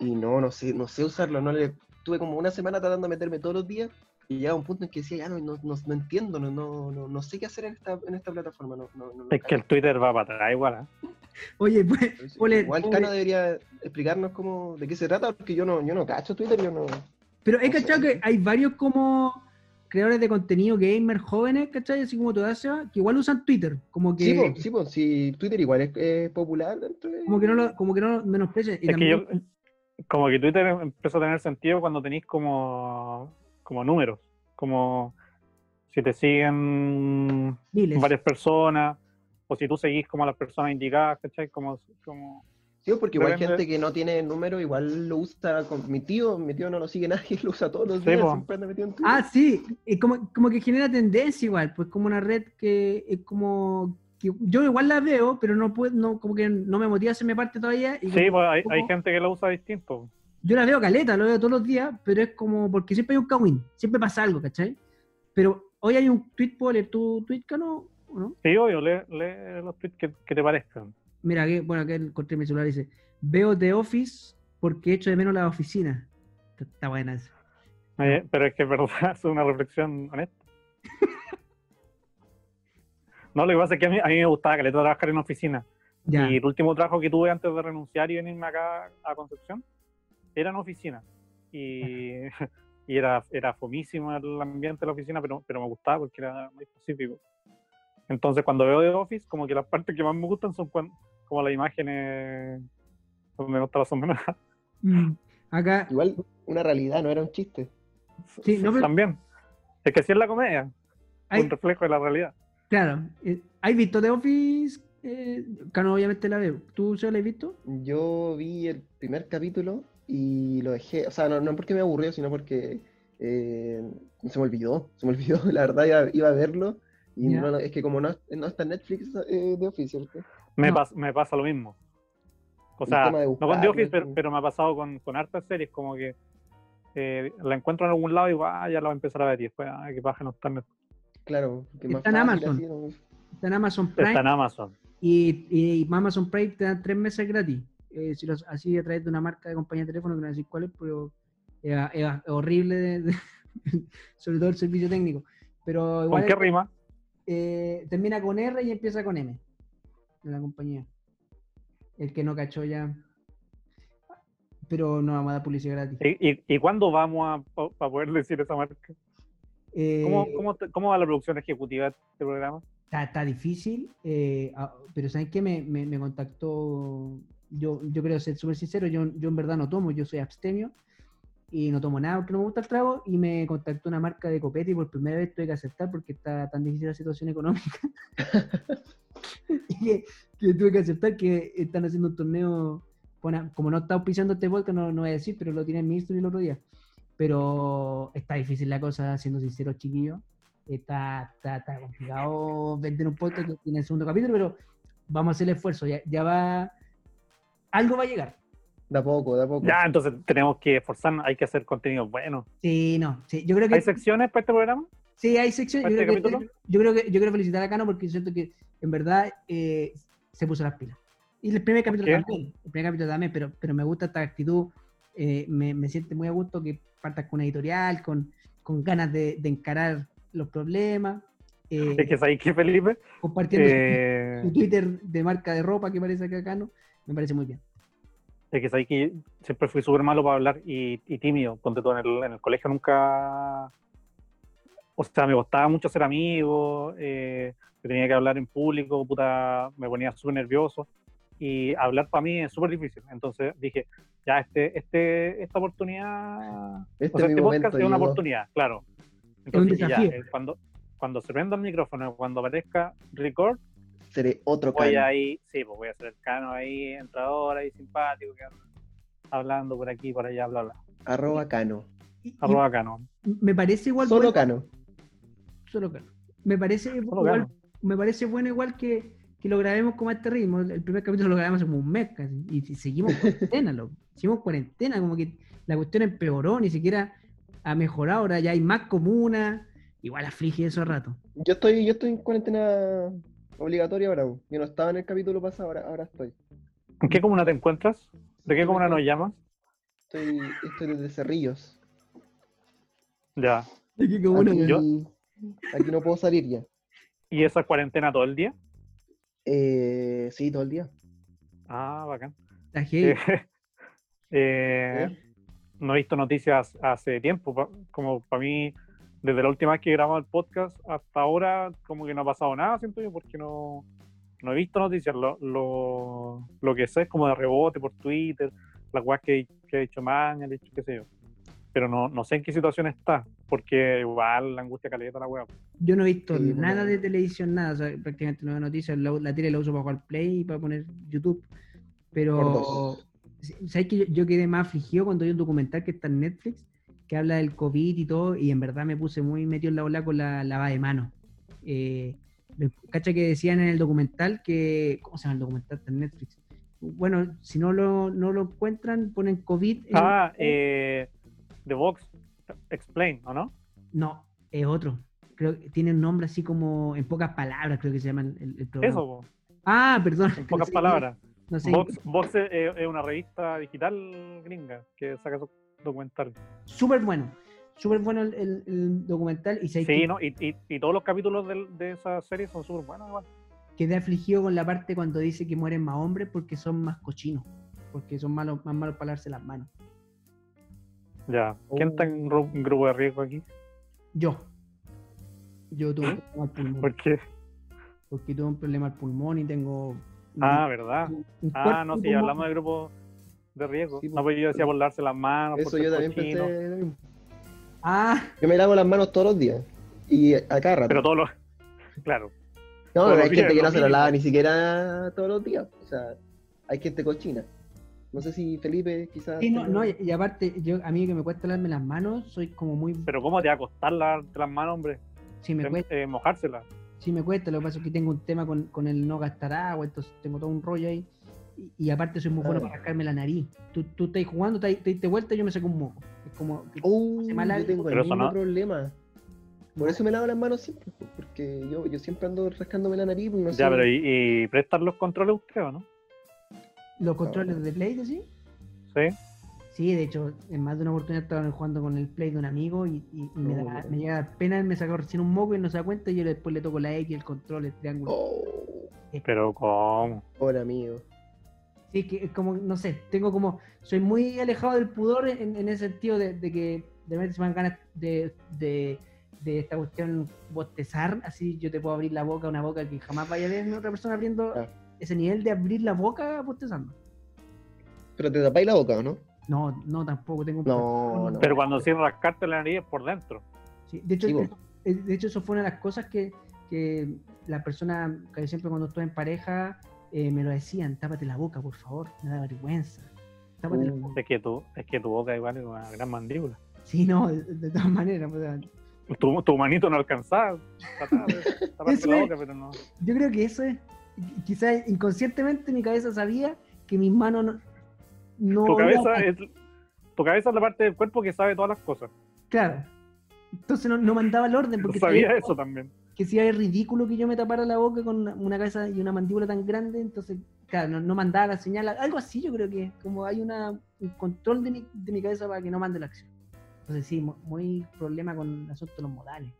y no, no sé, no sé usarlo. No le, tuve como una semana tratando de meterme todos los días llegaba un punto en que decía, ya no, no, no, no entiendo, no, no, no, no sé qué hacer en esta, en esta plataforma. No, no, no, no Es que el Twitter va para atrás igual, ¿eh? oye, pues. Ole, Igual ole. Cano debería explicarnos cómo, de qué se trata, porque yo no, yo no cacho Twitter, yo no. pero he no sé. cachado que hay varios como creadores de contenido gamer jóvenes, ¿cachai? Así como toda Seba, que igual usan Twitter. Como que, Sí, pues, sí, pues, sí, Twitter igual es, es popular dentro de... como que no lo, como que no lo menosprecian. Y Es que yo, también- como que Twitter empezó a tener sentido cuando tenéis como, como números, como si te siguen varias personas, o si tú seguís como a las personas indicadas, ¿cachai? Como, como Sí, porque igual gente que no tiene número, igual lo usa con mi tío, mi tío no lo sigue nadie, lo usa todos los Sí, días, po. siempre anda metido en Twitter. Ah, sí, y como, como que genera tendencia igual, pues como una red que es como que yo igual la veo, pero no puedo, no, como que no me motiva a hacerme parte todavía. Y Sí, como- pues hay, hay gente que lo usa distinto. Yo la veo caleta, lo veo todos los días, pero es como porque siempre hay un kawin, siempre pasa algo, ¿cachai? Pero hoy hay un tweet, ¿puedo leer tu tweet, Cano? ¿O no? Sí, obvio, lee, lee los tweets que, que te parezcan. Mira, aquí, bueno, acá encontré mi celular dice, veo The Office porque echo de menos la oficina. Está, está buena. Eh, pero es que es verdad, es una reflexión honesta. No, lo que pasa es que a mí, a mí me gustaba que le trabajar en oficina. Ya, Y el último trabajo que tuve antes de renunciar y venirme acá a Concepción era en oficina. Y, y era, era fomísimo el ambiente de la oficina, pero, pero me gustaba porque era muy específico. Entonces, cuando veo The Office, como que las partes que más me gustan son cuan- como las imágenes donde no está la sombra. Mm, acá, Igual una realidad, no era un chiste. Sí, no, pero- También. Es que sí es la comedia, hay, un reflejo de la realidad. claro, eh, ¿hay visto The Office? Eh, Cano obviamente la veo. ¿Tú se la has visto? Yo vi el primer capítulo y lo dejé, o sea, no, no porque me aburrió, sino porque eh, se me olvidó, se me olvidó, la verdad iba, iba a verlo y Ya. no, es que como no, no está en Netflix eh, de Office, ¿cierto? Me, No. pas- me pasa lo mismo. O El sea, no con The Office, pero, pero me ha pasado con, con hartas series, como que eh, la encuentro en algún lado y digo, ah, ya la voy a empezar a ver y después, ah, qué paja no está. Claro, que más Está en Amazon. así, ¿no? Está en Amazon Prime Está en Amazon. y, y Amazon Prime te dan tres meses gratis. Eh, si los, así a través de una marca de compañía de teléfono, que no voy a decir cuál es, pero es, es horrible, de- de- sobre todo el servicio técnico. Pero igual ¿Con qué es- rima? eh, termina con R y empieza con M en la compañía. El que no cachó ya. Pero no vamos a dar publicidad gratis. ¿Y, y, y cuándo vamos a, poder decir esa marca? Eh, ¿Cómo, cómo, cómo va la producción ejecutiva de este programa? Está, está difícil, eh, ah, pero ¿saben qué? Me, me, me contactó, yo, yo creo ser súper sincero, yo, yo en verdad no tomo, yo soy abstemio y no tomo nada porque no me gusta el trago y me contactó una marca de copete y por primera vez tuve que aceptar porque está tan difícil la situación económica y que, que tuve que aceptar que están haciendo un torneo, bueno, como no está auspiciando este podcast, no, no voy a decir, pero lo tiene el ministro el otro día. Pero está difícil la cosa, siendo sincero, chiquillos. Está, está, está complicado vender un podcast que tiene el segundo capítulo, pero vamos a hacer el esfuerzo. Ya, ya va. Algo va a llegar. Da poco, da poco. Ya, entonces tenemos que esforzarnos, hay que hacer contenido bueno. Sí, no. Sí, yo creo que. ¿Hay secciones para este programa? Sí, hay secciones. Yo, ¿Este creo que- capítulo? yo creo que yo quiero felicitar a Cano porque siento que en verdad eh, se puso las pilas. Y el primer capítulo también. El primer capítulo también, pero, pero me gusta esta actitud. eh, me, me siente muy a gusto que partas con una editorial, con, con ganas de, de encarar los problemas. eh, Es que sabéis que Felipe, compartiendo su- eh, su Twitter de marca de ropa que parece acá Cano. Me parece muy bien. es que sabéis que siempre fui súper malo para hablar y, y tímido. Ponte todo en el, en el colegio nunca. O sea, me costaba mucho ser amigo, eh, yo tenía que hablar en público, puta, me ponía súper nervioso. Y hablar para mí es súper difícil. Entonces dije, ya, este, este, esta oportunidad. Este o sea, es este podcast momento, es una llegó. oportunidad, claro. Entonces, dije, ya, desafío. eh, cuando, cuando se prenda el micrófono, cuando aparezca record, Seré otro voy Cano. ahí, sí, pues voy a hacer el cano ahí, entrador ahí, simpático, que anda hablando por aquí, por allá, bla, bla. Arroba Cano. Y- y Arroba cano. me parece igual Solo bueno- Cano. solo Cano. Me parece Solo igual, Cano. me parece bueno igual que, que lo grabemos como a este ritmo. El primer capítulo lo grabamos como un mes casi. Y, y seguimos cuarentena, loco. Seguimos cuarentena, como que la cuestión empeoró, ni siquiera ha mejorado. Ahora ya hay más comunas. Igual aflige eso a rato. Yo estoy, yo estoy en cuarentena obligatoria ahora. Yo no estaba en el capítulo pasado, ahora, ahora estoy. ¿En qué comuna te encuentras? ¿De qué comuna nos llamas? Estoy, estoy desde Cerrillos. Ya. Aquí comuna, Aquí, yo- aquí no puedo salir ya. ¿Y esa cuarentena todo el día? Eh, sí, todo el día. Ah, bacán. Eh, eh, no he visto noticias hace tiempo. Como para mí, desde la última vez que grabamos el podcast hasta ahora, como que no ha pasado nada, siento yo, porque no, no he visto noticias. Lo, lo, lo que sé es como de rebote por Twitter, las weas que, que ha dicho Maña, ha dicho qué sé yo. Pero no, no sé en qué situación está, porque igual la angustia caleta la wea. Yo no he visto Sí, nada bueno. de televisión, nada. O sea, prácticamente no veo noticias. La, la tele la uso para jugar Play y para poner YouTube. Pero. ¿sabes que yo, yo quedé más afligido cuando vi un documental que está en Netflix que habla del COVID y todo? Y en verdad me puse muy metido en la ola con la lavada de manos. Eh, ¿Cacha que decían en el documental que. ¿Cómo se llama el documental? Está en Netflix. Bueno, si no lo, no lo encuentran, ponen COVID. en- Ah, eh, The Vox Explain, ¿o no? No, es otro. Creo que tiene un nombre así como en pocas palabras, creo que se llama el, el programa. Eso, po, Ah, perdón. en no pocas sé, palabras. No sé. Vox, Vox es, es una revista digital gringa que saca esos documentales. Súper bueno. Súper bueno el, el- el documental y se Sí, ¿no? Y, y, y todos los capítulos del- de, esa serie son súper buenos igual. quedé afligido con la parte cuando dice que mueren más hombres porque son más cochinos. Porque son malos, más malos para lavarse las manos. Ya. ¿Quién está en gru- un grupo de riesgo aquí? Yo. Yo tuve un problema al pulmón. ¿Por qué? Porque tuve un problema al pulmón y tengo. Ah, ¿verdad? Ah, no, sí, hablamos de grupos de riesgo. Sí, no, pues. yo decía por lavarse las manos, Eso por yo también cochino. pensé. Ah, Yo me lavo las manos todos los días. Y a cada rato. Pero todos los... Claro. no, pero hay días gente que no se lo mínimo. lava ni siquiera todos los días. O sea, hay gente cochina. No sé si Felipe quizás. sí, no, no, y, aparte, yo a mí que me cuesta lavarme las manos, soy como muy. Pero ¿cómo te va a costar lavarte las manos, hombre? Sí, me cuesta. eh, mojárselas. Sí, me cuesta, lo que pasa es que tengo un tema con, con el no gastar agua, entonces tengo todo un rollo ahí. Y, y aparte soy muy bueno Ah. para rascarme la nariz. Tú, tú estás jugando, te, te diste vuelta y yo me saco un moco. Es como... Uh, algo. yo tengo el mismo no- problema. Por eso me lavo las manos siempre, pues, porque yo, yo siempre ando rascándome la nariz. No sé. Ya, pero ¿y, y prestan los controles usted o no? Los controles de Play, ¿sí? Sí. Sí, de hecho, en más de una oportunidad estaba jugando con el Play de un amigo y, y- y me, da- Oh. me llega pena, me sacó recién un moco y no se da cuenta y yo después le toco la X, el control, el triángulo. Oh, Pero ¿cómo? pobre amigo. Sí, que es como, no sé, tengo como, soy muy alejado del pudor en, en ese sentido de, de que de repente se me dan ganas de, de, de esta cuestión bostezar, así yo te puedo abrir la boca, una boca que jamás vaya a ver otra persona abriendo Ah. ese nivel de abrir la boca bostezando. Pero te tapáis la boca, ¿o no? No, no, tampoco tengo un No, no. Pero cuando sin rascarte la nariz es por dentro. Sí, de, hecho, Sí, de, hecho, eso fue una de las cosas que, que la persona, que siempre cuando estoy en pareja, eh, me lo decían, tápate la boca, por favor, me da vergüenza. Tápate la Uh. boca. Es que tu, es que tu boca igual es una gran mandíbula. Sí, no, de, de todas maneras. o sea, Tu, tu manito no alcanzaba. Taparte la boca, pero no. yo creo que eso es, quizás inconscientemente mi cabeza sabía que mis manos no... no Tu cabeza a- es, tu cabeza es la parte del cuerpo que sabe todas las cosas. Claro. Entonces no, no mandaba el orden porque sabía sabía eso también. Que si era ridículo que yo me tapara la boca con una, una cabeza y una mandíbula tan grande, entonces, claro, no, no mandaba la señal, algo así yo creo que como hay una, un control de mi, de mi cabeza para que no mande la acción. Entonces sí, mu- muy problema con el asunto de los modales.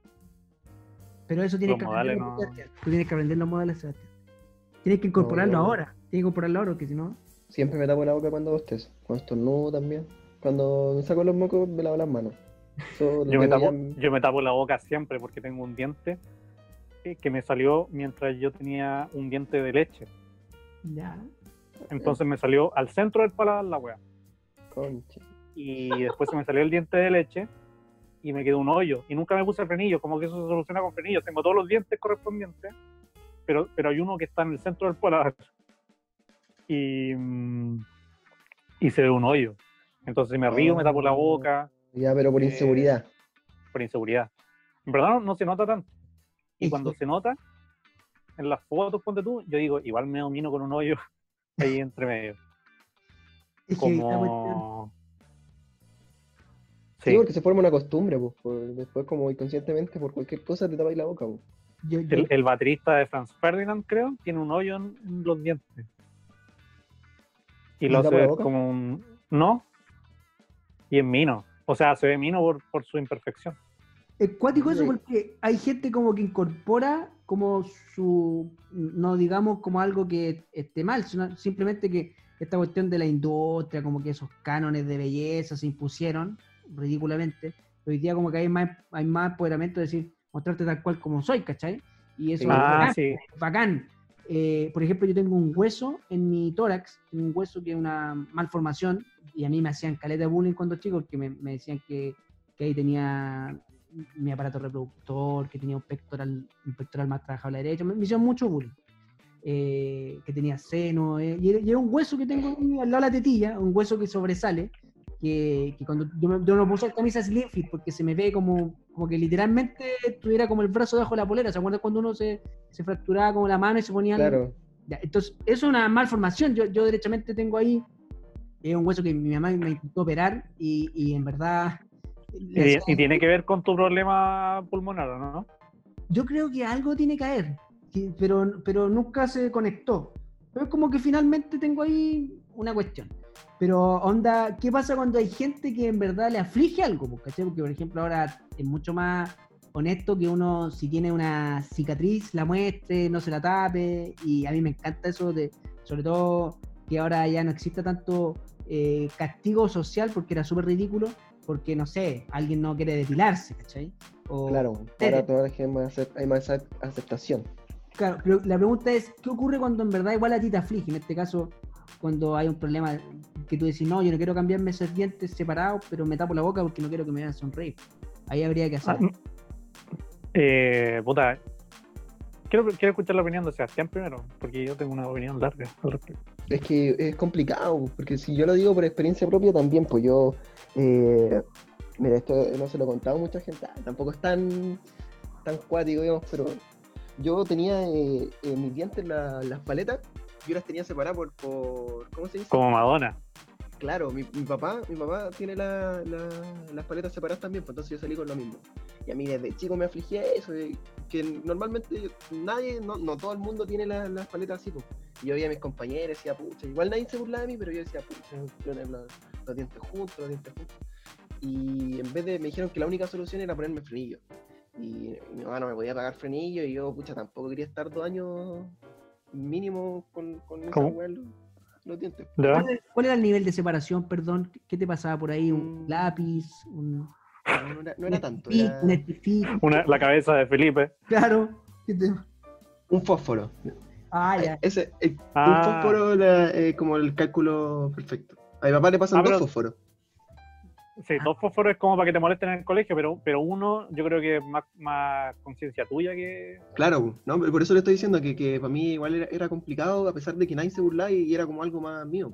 Pero eso tienes Los que modales aprenderlo, no- Sebastián. Tú tienes que aprender los modales, Sebastián. Tienes que incorporarlo no. ahora. Tienes que incorporarlo ahora, porque si no... Siempre me tapo la boca cuando bostezo. Cuando estornudo también. Cuando me saco los mocos, me lavo las manos. Yo me, tapo, ya- yo me tapo la boca siempre porque tengo un diente que me salió mientras yo tenía un diente de leche. Ya. Entonces me salió al centro del paladar la wea. Concha. Y después se me salió el diente de leche y me quedó un hoyo. Y nunca me puse frenillo, como que eso se soluciona con frenillos. Tengo todos los dientes correspondientes, pero, pero hay uno que está en el centro del paladar. Y, mm, y se ve un hoyo. Entonces si me río, me tapo la boca Ya, pero por Eh, inseguridad. por inseguridad. En verdad no, no se nota tanto. Y Y cuando se nota, en las fotos, ponte tú, yo digo, igual me domino con un hoyo ahí entre medio. Como... Sí, Sí, porque se forma una costumbre, pues, por- después como inconscientemente por cualquier cosa te tapáis la boca, pues. yo- yo- el, el baterista de Franz Ferdinand, creo, tiene un hoyo en, en los dientes. Y ¿Y lo hace ver como un... ¿No? Y es mino. O sea, se ve mino por, por su imperfección. Es cuático eso porque hay gente como que incorpora como su, no digamos como algo que esté mal, sino simplemente que esta cuestión de la industria, como que esos cánones de belleza se impusieron ridículamente. Hoy día como que hay más, hay más empoderamiento de decir, mostrarte tal cual como soy, ¿cachai? Y eso es Ah, bacán, sí. es bacán. Eh, por ejemplo, yo tengo un hueso en mi tórax, un hueso que es una malformación, y a mí me hacían caleta de bullying cuando chico, porque me, me decían que, que ahí tenía mi aparato reproductor, que tenía un pectoral, un pectoral más trabajado a la derecha, me, me hicieron mucho bullying. Eh, que tenía seno, eh, y, era- y era un hueso que tengo al lado de la tetilla, un hueso que sobresale, que, que cuando yo, me- yo no puedo usar camisas slim fit porque se me ve como, como que literalmente tuviera como el brazo debajo de la polera. ¿Se acuerdan cuando uno se, se fracturaba como la mano y se ponía Claro. ya, entonces, eso es una malformación. Yo, yo derechamente tengo ahí eh, un hueso que mi mamá me intentó operar y, y en verdad. Y, y tiene que ver con tu problema pulmonar, ¿o ¿no? Yo creo que algo tiene que haber, que- pero, pero nunca se conectó. Pero es como que finalmente tengo ahí una cuestión. Pero, onda, ¿qué pasa cuando hay gente que en verdad le aflige algo? pues, ¿cachai? Porque, por ejemplo, ahora es mucho más honesto que uno, si tiene una cicatriz, la muestre, no se la tape. Y a mí me encanta eso, de, sobre todo que ahora ya no exista tanto eh, castigo social, porque era súper ridículo, porque, no sé, alguien no quiere depilarse, ¿cachai? O- Claro, ahora toda la gente más acep- hay más ac- aceptación. Claro, pero la pregunta es, ¿qué ocurre cuando en verdad igual a ti te aflige? En este caso, cuando hay un problema que tú decís, no, yo no quiero cambiarme esos dientes separados, pero me tapo la boca porque no quiero que me vean sonreír. Ahí habría que hacer. Ah, Eh, puta. Quiero, quiero escuchar la opinión de Sebastián primero, porque yo tengo una opinión larga al respecto. Es que es complicado, porque si yo lo digo por experiencia propia también, pues yo, eh, mira, esto no se lo he contado a mucha gente, ah, tampoco es tan, tan cuático, digamos, pero yo tenía eh, mis dientes la- las paletas, yo las tenía separadas por, por, ¿cómo se dice? Como Madonna. Claro, mi, mi papá, mi papá tiene la- la- las paletas separadas también, pues entonces yo salí con lo mismo. Y a mí desde chico me afligía eso, que normalmente nadie, no, no todo el mundo tiene la- las paletas así, pues. Y yo veía a mis compañeros y decía, pucha, igual nadie se burlaba de mí, pero yo decía, pucha, quiero tener los, los dientes juntos, los dientes juntos. Y en vez de, me dijeron que la única solución era ponerme frenillo. Y mi mamá no me podía pagar frenillo y yo, pucha, tampoco quería estar dos años mínimo con, con esa los, los dientes. ¿Ya? ¿Cuál, era- el nivel de separación, perdón? ¿Qué te pasaba por ahí? ¿Un Mm. lápiz? ¿Un, No, no era, no era tanto, era? Una, la cabeza de Felipe. Claro. ¿Qué te- un fósforo. Ah, ya. Ese, eh, Ah. Un fósforo era eh, como el cálculo perfecto. A mi papá le pasan Ah, dos pero- fósforos. Sí, dos fósforos es como para que te molesten en el colegio, pero, pero uno yo creo que es más, más conciencia tuya que... Claro, ¿no? Por eso le estoy diciendo que, que para mí igual era, era complicado, a pesar de que nadie se burlaba y, y era como algo más mío.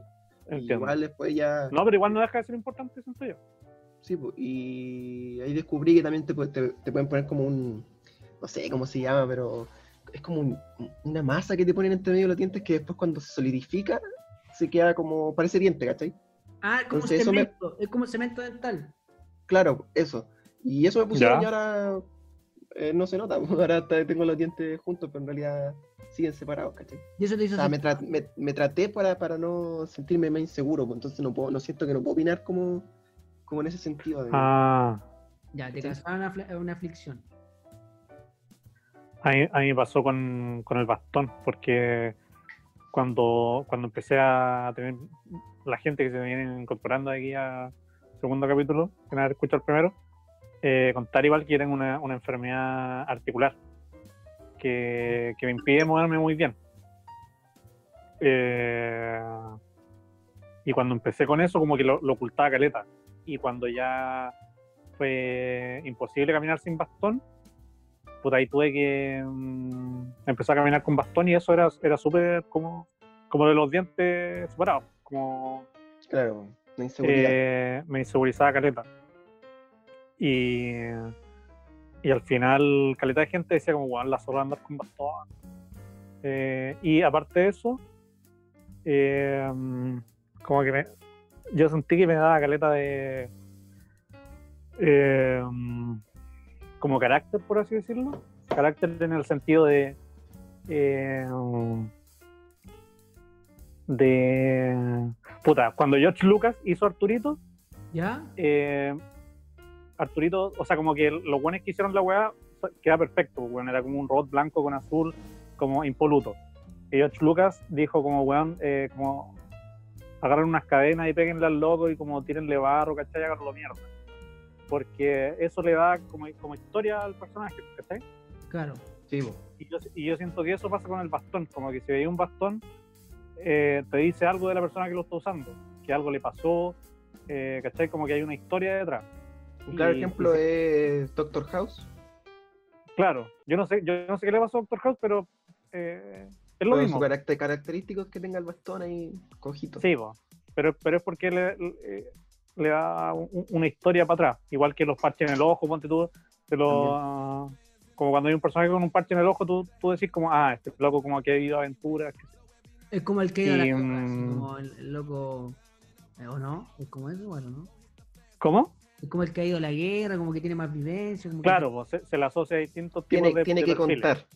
Igual después ya. No, pero igual no deja de ser importante, siento yo. Sí, pues, y ahí descubrí que también te, te, te pueden poner como un. No sé cómo se llama, pero es como un- una masa que te ponen entre medio de los dientes que después cuando se solidifica se queda como. parece diente, ¿cachai? Ah, como Entonces, eso me- cemento. Es como cemento dental. Claro, eso. Y eso me pusieron Ya. y ahora eh, no se nota. Ahora hasta tengo los dientes juntos, pero en realidad siguen separados, ¿cachai? Y eso te hizo O sea, me, sentir- tra- me, me traté para, para no sentirme más inseguro, pues entonces no puedo, no siento que no puedo opinar como, como en ese sentido. de- Ah, Ya, te causaba una, una aflicción. a mí, a mí me pasó con, con el bastón, porque cuando, cuando empecé a tener la gente que se viene incorporando aquí a segundo capítulo, haber escuchado el primero, eh, contar igual que tengo una, una enfermedad articular que, que me impide moverme muy bien. Eh, y cuando empecé con eso, como que lo, lo ocultaba caleta. Y cuando ya fue imposible caminar sin bastón, puta, ahí tuve que mm, empezar a caminar con bastón y eso era, era súper como, como de los dientes separados. Como Claro, la inseguridad. eh, me insegurizaba caleta. Y, y al final, caleta de gente decía como, weón, la zorra andar con bastón. Eh, y aparte de eso, eh, como que me, yo sentí que me daba caleta de. Como carácter, por así decirlo. Carácter en el sentido de. eh, de. Puta, cuando George Lucas hizo Arturito, ¿Ya? eh, Arturito, o sea, como que los buenos que hicieron la weá queda perfecto, weón, era como un robot blanco con azul, como impoluto. Y George Lucas dijo como, weón, eh, como agarren unas cadenas y péguenle al loco y como tírenle barro, ¿cachai? Háganlo mierda. Porque eso le da como, como historia al personaje, ¿cachai? Claro. Sí. Y yo, y yo siento que eso pasa con el bastón, como que si veis un bastón, eh, te dice algo de la persona que lo está usando, que algo le pasó, eh, ¿cachai? Como que hay una historia detrás. Un claro Y- ejemplo es Doctor House. Claro, yo no sé, yo no sé qué le pasó a Doctor House, pero eh, es lo Con mismo. su carácter característico es que tenga el bastón ahí cojito. Sí, po. pero, pero es porque le, le- le da un- una historia para atrás. Igual que los parches en el ojo, ponte tú, te lo- como cuando hay un personaje con un parche en el ojo, tú, tú decís como, ah, este loco como que ha vivido aventuras. Es como el que ha ido a la Y, guerra, así mm, como el, el loco. eh, ¿O no? Es como eso, bueno, ¿no? ¿Cómo? Es como el que ha ido a la guerra, como que tiene más vivencia. Como que- Claro, pues, se, se le asocia a distintos Tiene, tipos de tiene de que perfiles. contar.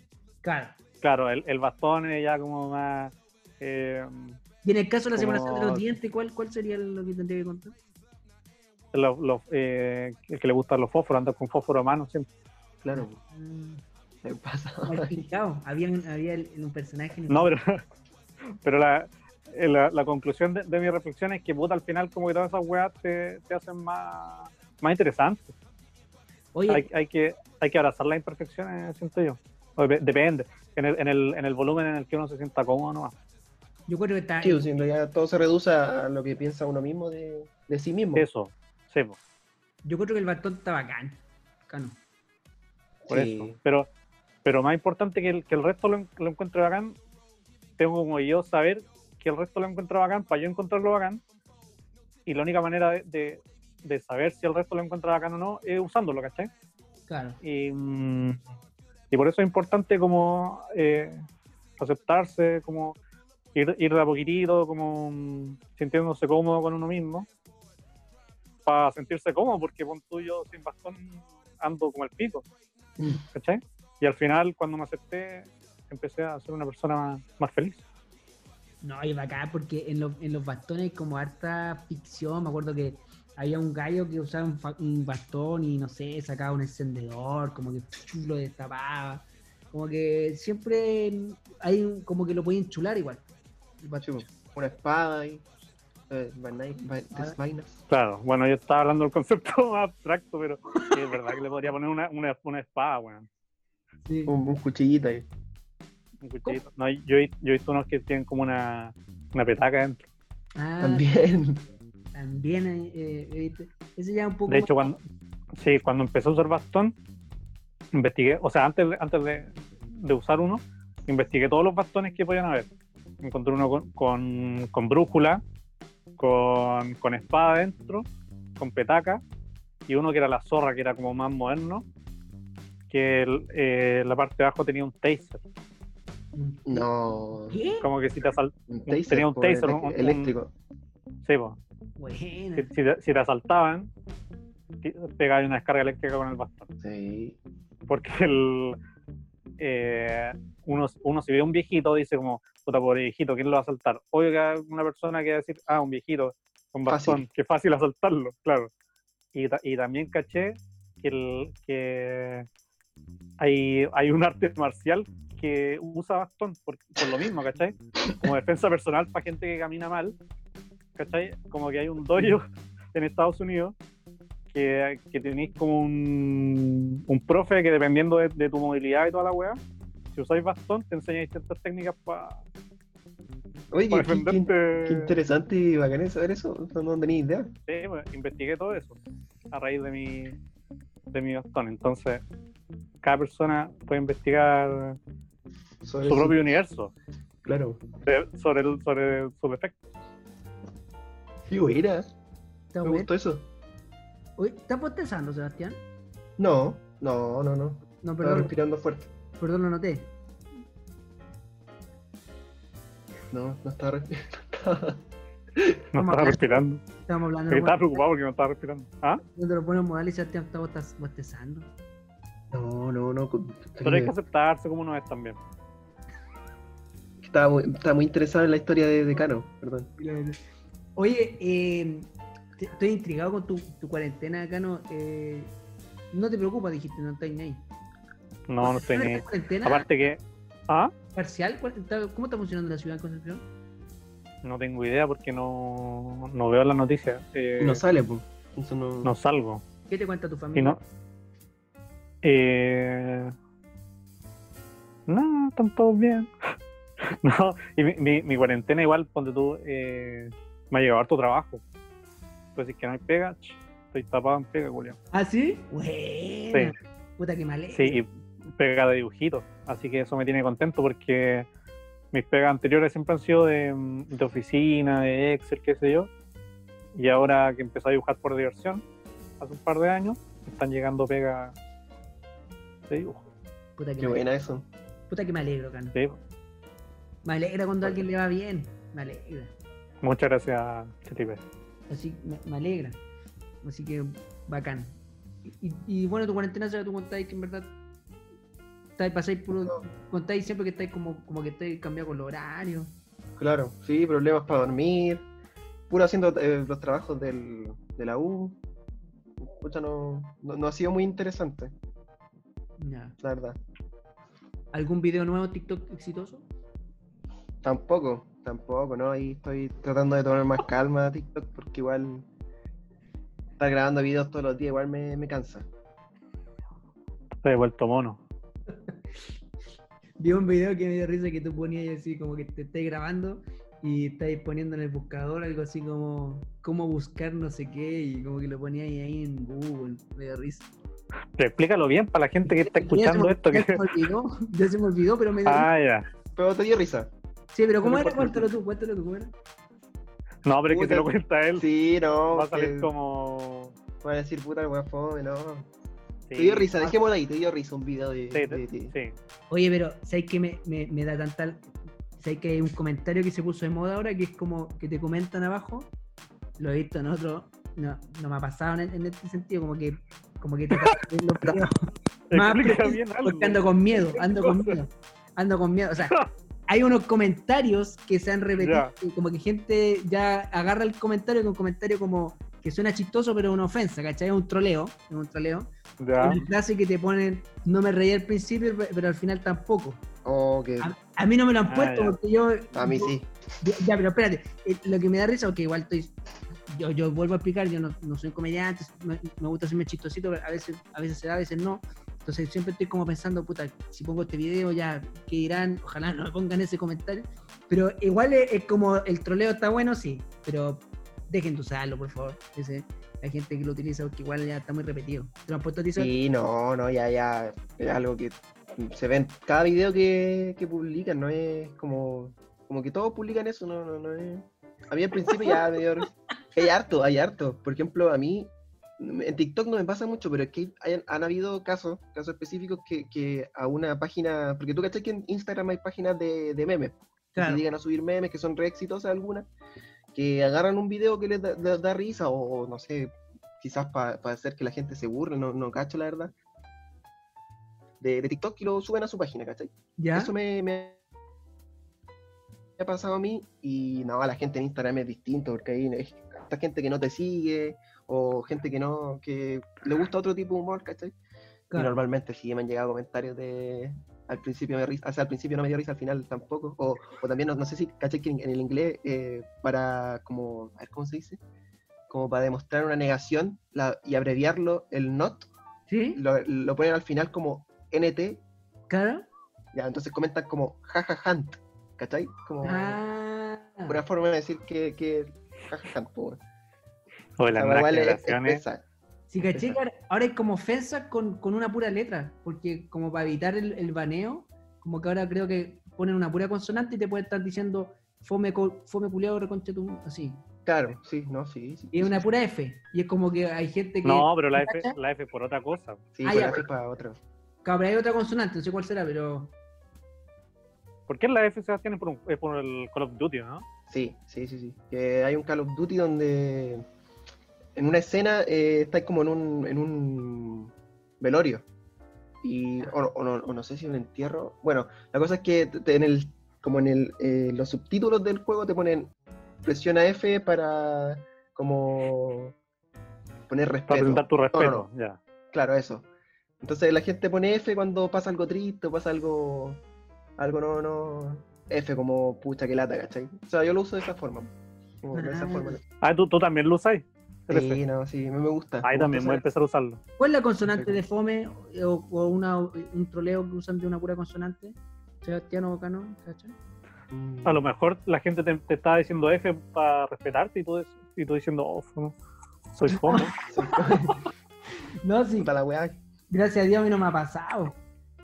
Claro. Claro, el, el bastón es ya como más... eh, Y en el caso de la Como- separación de los dientes, ¿cuál, cuál sería lo que tendría que contar? Lo- lo- eh, el que le gustan los fósforos, anda con fósforo a mano siempre. Claro, Mm, me pasa. el picado. Había, un- había el- un personaje. en el- No, pero, pero la, eh, la, la conclusión de, de mi reflexión es que puta, al final como que todas esas weas te, te hacen más, más interesantes. Oye, Hay, hay, que, hay que abrazar las imperfecciones, siento yo. Depende, en el, en, el, en el volumen en el que uno se sienta cómodo nomás. yo creo que está. Sí, si en realidad todo se reduce a lo que piensa uno mismo de, de sí mismo. Eso, sí, po, Yo creo que el bastón está bacán. Cano. por Sí. eso. Pero, pero más importante que el, que el resto lo, lo encuentre bacán, tengo como yo saber que el resto lo encuentra bacán para yo encontrarlo bacán. Y la única manera de, de, de saber si el resto lo encuentra bacán o no es usándolo, ¿cachai? Claro. Y, y por eso es importante como eh, aceptarse, como ir, ir de a poquitito, como mm, sintiéndose cómodo con uno mismo, para sentirse cómodo, porque con tuyo sin bastón ando como el pico, Mm. ¿cachai? Y al final, cuando me acepté, empecé a ser una persona más, más feliz. No, y bacán porque en, los- en los bastones hay como harta ficción. Me acuerdo que había un gallo que usaba un, fa- un bastón y no sé, sacaba un encendedor, como que lo destapaba. Como que siempre hay un- como que lo pueden enchular igual. el Sí, bastón. una espada y eh, Ah. Claro, bueno, yo estaba hablando del concepto más abstracto, pero es verdad que le podría poner una, una, una espada, weón. Sí. Un, un cuchillito ahí. Un cuchillito. No, yo, he- yo he visto unos que tienen como una, una petaca dentro. Ah, También. también. eh, eh, ese ya un poco. De hecho, más- cuando, sí, cuando empecé a usar bastón, investigué, o sea, antes, de- antes de, de usar uno, investigué todos los bastones que podían haber. Encontré uno con, con, con brújula, con, con espada dentro, con petaca, y uno que era la zorra, que era como más moderno, que el- eh, la parte de abajo tenía un taser. No. ¿Qué? Como que si te asal- Un taser, Tenía un taser, elec- un- un- eléctrico. sí, po. Buena. si, si te, si te asaltaban, pegabas una descarga eléctrica con el bastón. Sí. porque el, eh, uno, uno si ve a un viejito dice como, puta pobre viejito, ¿quién lo va a asaltar? Oiga, una persona que va a decir, ah, un viejito con bastón, qué fácil asaltarlo, claro. Y, ta- y también caché que, el, que hay, hay un arte marcial que usa bastón por, por lo mismo, ¿cachai? Como defensa personal para gente que camina mal, ¿cachai? Como que hay un dojo en Estados Unidos que, que tenéis como un, un profe que dependiendo de, de tu movilidad y toda la weá, si usáis bastón te enseña distintas técnicas para Oye, qué, qué- defenderte. qué interesante y bacán saber eso. No, no tenía idea. Sí, pues, investigué todo eso a raíz de mi, de mi bastón. Entonces, cada persona puede investigar Sobre su propio universo Claro. de- sobre, el, sobre. Qué buena. Está Me bueno. gustó eso. Oye, ¿Estás bostezando, Sebastián? No, no, no, no. No, Estaba perdón, respirando fuerte. Perdón, lo noté. No, no estaba respirando. No estaba respirando. Estamos hablando estaba preocupado porque no estaba respirando. ¿Ah? Cuando lo pones modal y Sebastián está bostezando. No, no, no. Pero hay que aceptarse como uno es también. Estaba muy, estaba muy interesado en la historia de, de Cano, perdón. Oye, eh, te- estoy intrigado con tu, tu cuarentena acá, ¿no? Eh, no te preocupes, dijiste, no estás ni ahí. No, no estoy ¿Ahora ni. cuarentena Aparte que. ¿Ah? parcial? ¿Cuál- está- ¿Cómo está funcionando la ciudad en Concepción? No tengo idea porque no, no veo las noticias. Eh, No sale, pues. Eso no... no salgo. ¿Qué te cuenta tu Y familia? no. Eh... No, están todos bien. no, y mi, mi, mi cuarentena igual, ponte tú, eh, me ha llegado harto trabajo. Pues si que no hay pega, estoy tapado en pega, Julián. ¿Ah, sí? Bueno. Sí. Puta que mal. Sí, y pega de dibujitos. Así que eso me tiene contento porque mis pegas anteriores siempre han sido de, mm, de oficina, de Excel, qué sé yo. Y ahora que empecé a dibujar por diversión, hace un par de años, están llegando pegas de dibujo. Puta que, Qué buena eso. puta que me alegro, Cano. Sí. Me alegra cuando a alguien le va bien. Me alegra. Muchas gracias, Chetipe. Así me, me alegra. Así que bacán. Y, y- y bueno, tu cuarentena, ya tú contáis que en verdad estáis, pasáis puro, contáis siempre que estáis como, como que estáis cambiado con los horarios. Claro, sí, problemas para dormir. Puro haciendo eh, los trabajos del, de la U. Pucha, no, no, no ha sido muy interesante, Ya. la verdad. ¿Algún video nuevo en TikTok exitoso? Tampoco, tampoco, ¿no? Ahí estoy tratando de tomar más calma a TikTok porque igual estar grabando videos todos los días igual me, me cansa. Estoy vuelto mono. Vi un video que me dio risa que tú ponías así como que te estáis grabando y estáis poniendo en el buscador algo así como cómo buscar no sé qué y como que lo ponías ahí en Google. Me dio risa. Pero explícalo bien para la gente que está escuchando me- esto. Ya Que... se me olvidó, ya se me olvidó, pero me dio risa. Ah, ya. Pero te dio risa. Sí, pero ¿cómo no era? Cuéntalo tú, cuéntalo tú, ¿cómo era? No, pero es que se lo cuenta él. Sí, no. Va a salir que- como. Voy a decir puta el weón fome, no. Sí. Te dio risa, dejémoslo ahí, te dio risa un video de, Sí, de ti. sí. Oye, pero ¿sabes qué me, me, me da tanta... ¿Sabes que hay un comentario que se puso de moda ahora que es como que te comentan abajo? Lo he visto en otro... No, no me ha pasado en, en este sentido, como que como que te los videos más bien algo. porque ando con miedo, ando con miedo, ando con miedo. O sea, hay unos comentarios que se han repetido, Ya. como que gente ya agarra el comentario con un comentario como que suena chistoso, pero es una ofensa, ¿cachai? Es un troleo, es un troleo. Ya. Una frase que te ponen, no me reí al principio, pe- pero al final tampoco. Que A, a mí no me lo han Ah, puesto ya. porque yo. a mí yo- sí. Ya, ya, pero espérate, eh, lo que me da risa, porque igual estoy. Yo, yo vuelvo a explicar, yo no, no soy comediante, me, me gusta hacerme chistosito, pero a veces, a veces se da, a veces no. Entonces siempre estoy como pensando, puta, si pongo este video ya, ¿qué dirán? Ojalá no me pongan ese comentario. Pero igual es, es como el troleo está bueno, sí, pero dejen de usarlo, por favor. Ese, hay gente que lo utiliza porque igual ya está muy repetido. ¿Te lo han puesto a ti? Sí, no, no, ya, ya. Es algo que se ve en cada video que, que publican, no es como. Como que todos publican eso, no, no, no es. A mí al principio ya me dio. Hay harto, hay harto. Por ejemplo, a mí. En TikTok no me pasa mucho, pero es que hay- han habido casos, casos específicos que, que a una página, porque tú cachai que en Instagram hay páginas de, de memes, que Claro. se dedican a subir memes, que son re exitosas algunas, que agarran un video que les da, risa, o, no sé, quizás para hacer que la gente se burle, no, no cacho la verdad, de, de TikTok y lo suben a su página, ¿cachai? ¿Ya? Eso me, me ha pasado a mí y no, la gente en Instagram es distinto porque ahí es esta gente que no te sigue o gente que no, que le gusta otro tipo de humor, ¿cachai? Y normalmente sí me han llegado comentarios de al principio me risa, o sea, al principio no me dio risa, al final tampoco, o, o también no, no sé si, ¿cachai? Que en, en el inglés eh, para como, a ver cómo se dice, como para demostrar una negación la- y abreviarlo el not, ¿Sí? lo, lo ponen al final como NT, ¿Claro? ya, entonces comentan como jajahunt, ¿cachai? Como Ah. una forma de decir que, que jajahunt, po, weón. O de O las es- es Sí, caché ahora- ahora hay como ofensas con, con una pura letra, porque como para evitar el, el baneo, como que ahora creo que ponen una pura consonante y te pueden estar diciendo fome, fome culiado, reconche tu, así. Claro, sí, no, sí. sí, Y es sí, una sí. pura F, y es como que hay gente que... No, pero la F, ¿Cacha? la F por otra cosa. Sí, Ah, pero ya, pero- para otro. Cabrón, hay otra consonante, no sé cuál será, pero... ¿Por qué la F, Sebastián? Es por, un- es por el Call of Duty, ¿no? Sí, sí, sí, sí. Que hay un Call of Duty donde en una escena eh, estáis como en un, en un velorio. Y, o, o no, o no sé si un entierro. Bueno, la cosa es que te- en el, como en el, eh, los subtítulos del juego te ponen presiona F para como poner Para respeto. presentar tu respeto, no, ya. Claro, eso. Entonces la gente pone F cuando pasa algo triste o pasa algo. Algo no, no. F como pucha que lata, ¿cachai? O sea, yo lo uso de esa forma. Como de esa Ah. forma. Ah, ¿tú, tú también lo usáis. Sí, no, sí, me me gusta. Ahí me también voy a empezar a usarlo. ¿Cuál es la consonante de fome o, o una, un troleo que usan de una pura consonante? Sebastián o Bacano, ¿cachai? A lo mejor la gente te, te estaba diciendo F para respetarte y tú, y tú diciendo, oh, fome, soy fome. No, sí. Puta la weá. Gracias a Dios a mí no me ha pasado.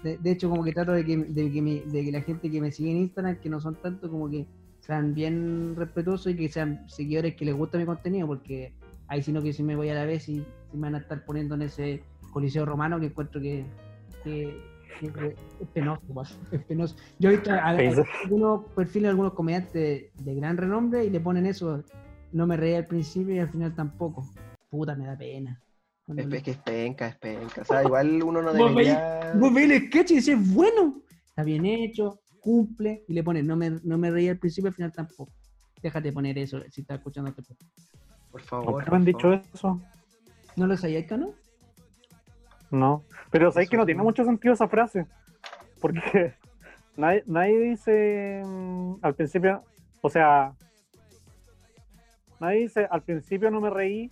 De, de hecho, como que trato de que, de, que mi- de que la gente que me sigue en Instagram, que no son tanto, como que sean bien respetuosos y que sean seguidores que les gusta mi contenido, porque ahí si no que si me voy a la vez y si me van a estar poniendo en ese coliseo romano que encuentro que, que- que es penoso, es penoso. Yo he visto a, a- algunos perfiles de algunos comediantes de, de gran renombre y le ponen eso, no me reí al principio y al final tampoco. Puta, me da pena. Es, que es penca, es penca. O sea, igual uno no debería. Vos veis el sketch y dices, bueno, está bien hecho, cumple, y le pones, no me, no me reí al principio, al final tampoco. Déjate poner eso si estás escuchando este podcast. Por ¿Por favor. qué me han por dicho favor. eso? ¿No lo sabías, Cano? No. Pero sabéis que no Eso tiene sí. mucho sentido esa frase. Porque nadie, nadie dice mm, al principio, o sea, nadie dice al principio no me reí,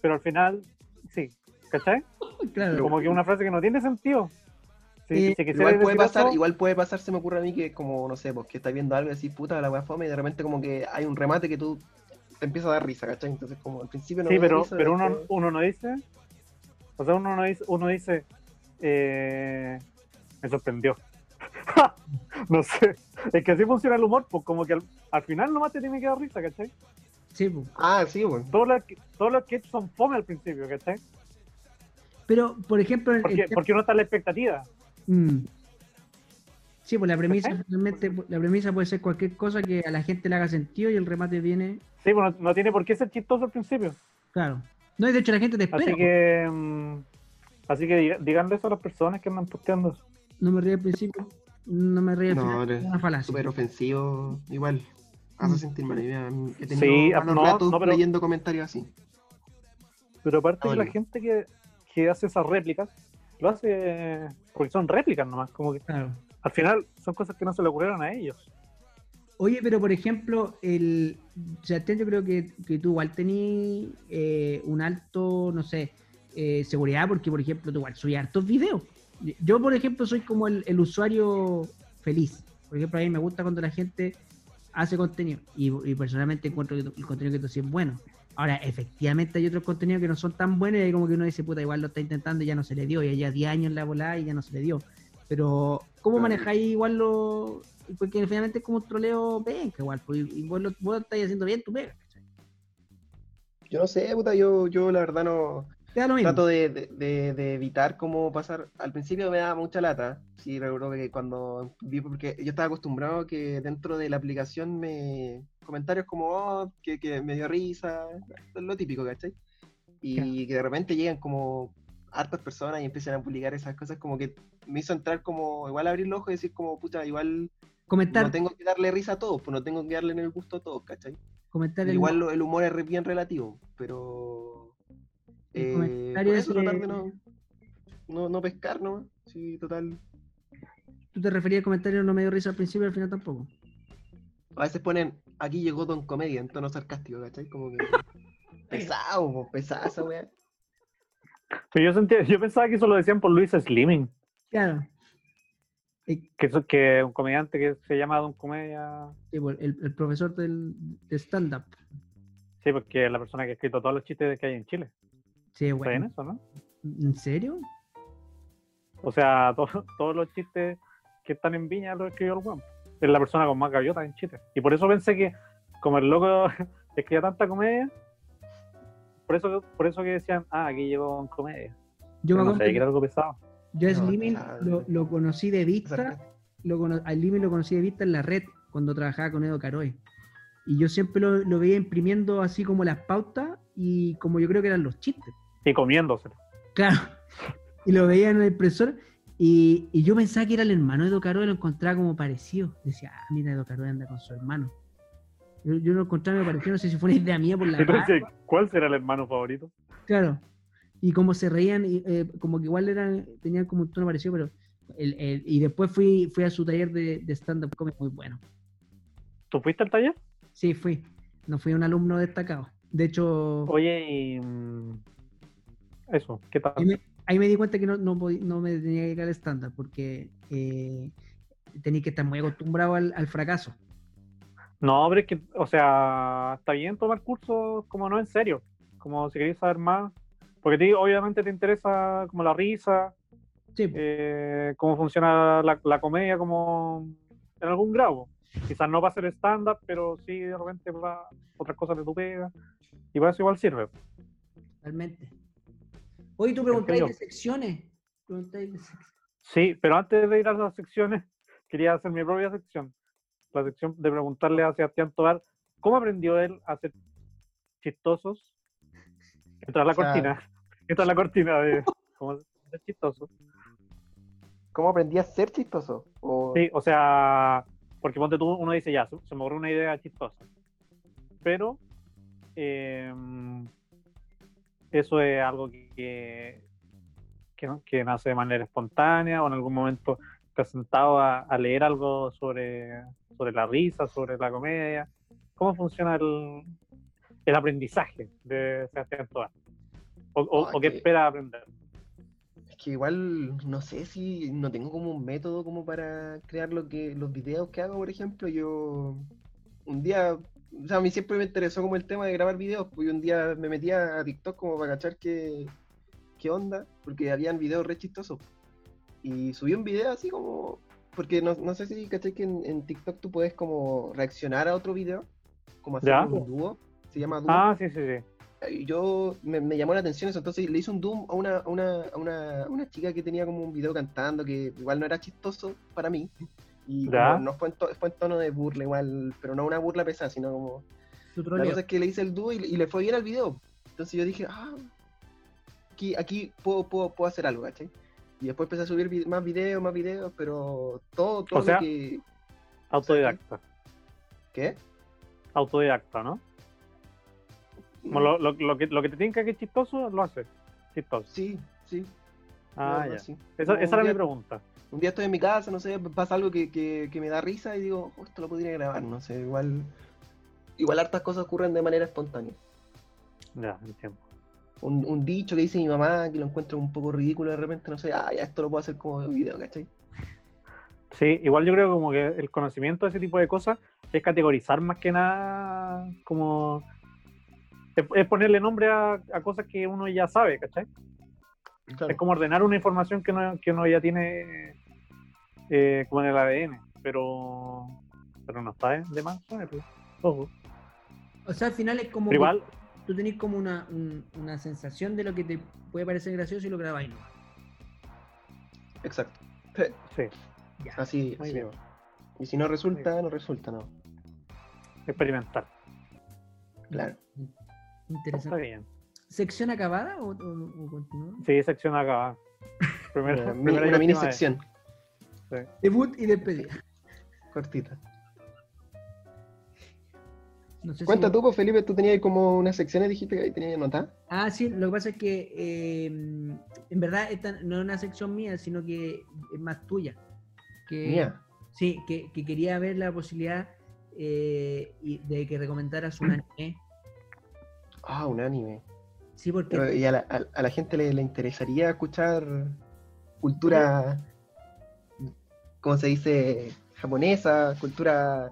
pero al final sí. ¿Cachai? Claro. Como que una frase que no tiene sentido. Si, Eh, si Igual puede pasar, eso, igual puede pasar, se me ocurre a mí que como, no sé, pues que estás viendo algo y decís, puta, la weá fome, y de repente como que hay un remate que tú te empieza a dar risa, ¿cachai? Entonces como al principio no Sí, pero, risa, pero uno, después- uno no dice. O sea, uno no dice, uno dice eh, me sorprendió. no sé. Es que así funciona el humor, pues como que al, al final nomás te tiene que dar risa, ¿cachai? Sí, po. Ah, sí, bueno. Todos los, que- todos los que son fome al principio, ¿cachai? Pero, por ejemplo, el- Porque, el- porque uno está en la expectativa. Mm. Sí, pues la premisa, ¿Cachai? finalmente, la premisa puede ser cualquier cosa que a la gente le haga sentido y el remate viene, Sí, pues no, no tiene por qué ser chistoso al principio. claro. No, y de hecho la gente te espera. Así que. mm, así que diga- díganle eso a las personas que andan posteando eso. No me reí al principio, no me reí al No, final. es una falacia. Súper ofensivo, igual. Hace Mm. sentir mal. Mira, He tenido Sí, malos no, ratos no, pero- leyendo comentarios así. Pero aparte de la gente que, que hace esas réplicas, lo hace porque son réplicas nomás. Como que Claro. Al final son cosas que no se le ocurrieron a ellos. Oye, pero por ejemplo, el yo creo que, que tú igual tenías eh, un alto, no sé, eh, seguridad, porque por ejemplo, tú igual subías hartos videos. Yo, por ejemplo, soy como el, el usuario feliz. Por ejemplo, a mí me gusta cuando la gente hace contenido y, personalmente encuentro que el contenido que tú haces es bueno. Ahora, efectivamente hay otros contenidos que no son tan buenos y como que uno dice, puta, igual lo está intentando y ya no se le dio, y ya 10 años la volada y ya no se le dio. Pero, ¿cómo manejáis igual lo...? Porque finalmente es como un troleo penca igual, pues, y vos, lo, vos estás haciendo bien tu pega. ¿cachai? Yo no sé, puta, yo, yo la verdad no. Trato de, de- de- de evitar cómo pasar. Al principio me daba mucha lata. Sí, recuerdo que cuando vi, porque yo estaba acostumbrado que dentro de la aplicación me. comentarios como, oh, que, que me dio risa. Lo típico, ¿cachai? Y Claro. que de repente llegan como hartas personas y empiezan a publicar esas cosas, como que me hizo entrar como, igual abrir los ojos y decir como, puta, igual Comentar, no tengo que darle risa a todos, pues no tengo que darle en el gusto a todos, ¿cachai? comentar el, Igual el humor es bien relativo, pero. El eh, por eso ese- tratar de no, no, no pescar, ¿no? Sí, total. tú te referías al comentario no me dio risa al principio y al final tampoco. A veces ponen, aquí llegó Don Comedia en tono sarcástico, ¿cachai? Como que. pesado, po, pesada esa weá. Pero yo sentía, yo pensaba que eso lo decían por Luis Slimming, Claro. Que es que un comediante que se llama Don Comedia. sí, el, el profesor del, de stand-up. Sí, porque es la persona que ha escrito todos los chistes que hay en Chile. Sí, ¿Está bien bueno. eso, no? ¿En serio? O sea, to- todos los chistes que están en Viña los escribió el weón. Es la persona con más gaviotas en Chile. Y por eso pensé que, como el loco escribía tanta comedia, por eso, por eso que decían, ah, aquí llegó en comedia. Yo Pero me no que era algo pesado. yo a No, claro. lo, lo conocí de vista lo, cono- al Limi lo conocí de vista en la red, cuando trabajaba con Edo Caroe. Y yo siempre lo, lo veía imprimiendo así como las pautas y como yo creo que eran los chistes. Y comiéndoselo. Claro. Y lo veía en el impresor. Y, y yo pensaba que era el hermano de Edo Caroe, lo encontraba como parecido. Decía, ah, mira, Edo Caroe anda con su hermano. Yo, yo lo encontraba me pareció, no sé si fue una idea mía por la Entonces, barba. ¿cuál será el hermano favorito? Claro. Y como se reían, y, eh, como que igual eran, tenían como un tono parecido, pero. El, el- y después fui, fui a su taller de, de stand-up comedy muy bueno. ¿Tú fuiste al taller? Sí, fui. No fui un alumno destacado. De hecho, Oye, y. mm, Eso, ¿qué tal? ahí me, ahí me di cuenta que no, no, podí- no me tenía que dedicar al stand-up porque eh, tenía que estar muy acostumbrado al, al fracaso. No, es que, o sea, está bien tomar cursos como no en serio, como si queréis saber más, porque a ti obviamente te interesa como la risa, Sí, eh, cómo funciona la, la comedia como en algún grado. Quizás no va a ser stand-up, pero sí de repente va otras cosas de tu pega, y para eso igual sirve. totalmente. Hoy tú preguntáis de secciones. Preguntáis de sec- Sí, pero antes de ir a las secciones, quería hacer mi propia sección. La sección de preguntarle a Sebastián Tobar cómo aprendió él a ser chistosos. Entra la cortina. Entra la cortina de cómo ser chistoso. ¿Cómo aprendí a ser chistoso? O- Sí, o sea, porque ponte tú, uno dice ya, se me ocurre una idea chistosa. Pero em, eso es algo que, que, nace de manera espontánea o en algún momento te has sentado a, a leer algo sobre, sobre la risa, sobre la comedia. ¿Cómo funciona el, el aprendizaje de Sebastián Toa? ¿O, o- Ah, o qué que- espera aprender? Es que igual no sé si no tengo como un método como para crear lo que los videos que hago, por ejemplo. Yo un día, o sea, a mí siempre me interesó como el tema de grabar videos, pues un día me metía a TikTok como para cachar qué, qué onda, porque habían videos re chistosos. Y subí un video así como, porque no, no sé si cachai que en, en TikTok tú puedes como reaccionar a otro video, como hacer un dúo, se llama dúo. Ah, sí, sí, sí. yo me, me llamó la atención eso, entonces le hice un doom a una, a una, a una, a una chica que tenía como un video cantando que igual no era chistoso para mí. Y como no fue en, to- fue en tono de burla igual, pero no una burla pesada, sino como... La cosa es que le hice el dúo y, y le fue bien al video. Entonces yo dije, ah, aquí, aquí puedo, puedo, puedo hacer algo, ¿cachai? Y después empecé a subir vi- más videos, más videos, pero todo, todo O sea- lo que... Autodidacta. ¿Qué? Autodidacta, ¿no? Como lo, lo, lo que, lo que te tiene que es chistoso, lo haces. Chistoso. Sí, sí. Ah, ya. así. Esa, esa era mi pregunta. un día estoy en mi casa, no sé, pasa algo que, que, que me da risa y digo, "Oh, esto lo podría grabar, no sé, igual, igual hartas cosas ocurren de manera espontánea. Ya, entiendo. Un, un dicho que dice mi mamá que lo encuentro un poco ridículo de repente, no sé, ah, ya esto lo puedo hacer como video, ¿cachai? Sí, igual yo creo como que el conocimiento de ese tipo de cosas es categorizar más que nada como... Es, ponerle nombre a, a cosas que uno ya sabe, ¿cachai? Es como ordenar una información que uno, que uno ya tiene eh, como en el ADN, pero, pero no está de más saberlo. Ojo. O sea, al final es como. Pero igual, Tú tenés como una, un- una sensación de lo que te puede parecer gracioso y lo grabáis. ¿no? Exacto. sí, Ya. Así, muy así bien. Y si no resulta, no resulta, no. Experimentar. Claro. Está Interesante. bien. ¿Sección acabada o, o, o continúa? Sí, sección acá. Primera, Una, primera una mini sección, Debut y despedida. cortita. No sé si- Cuenta tú, pues, Felipe, tú tenías como unas secciones, dijiste que ahí tenías anotadas. Ah, sí, lo que pasa es que eh, en verdad esta no es una sección mía, sino que es más tuya. Que, Mía. Sí, que, que quería ver la posibilidad eh, de que recomendaras un anime. Ah, un anime. Sí, porque Pero, ¿Y a la, a- a la gente le, le interesaría escuchar cultura, ¿cómo se dice? Japonesa, cultura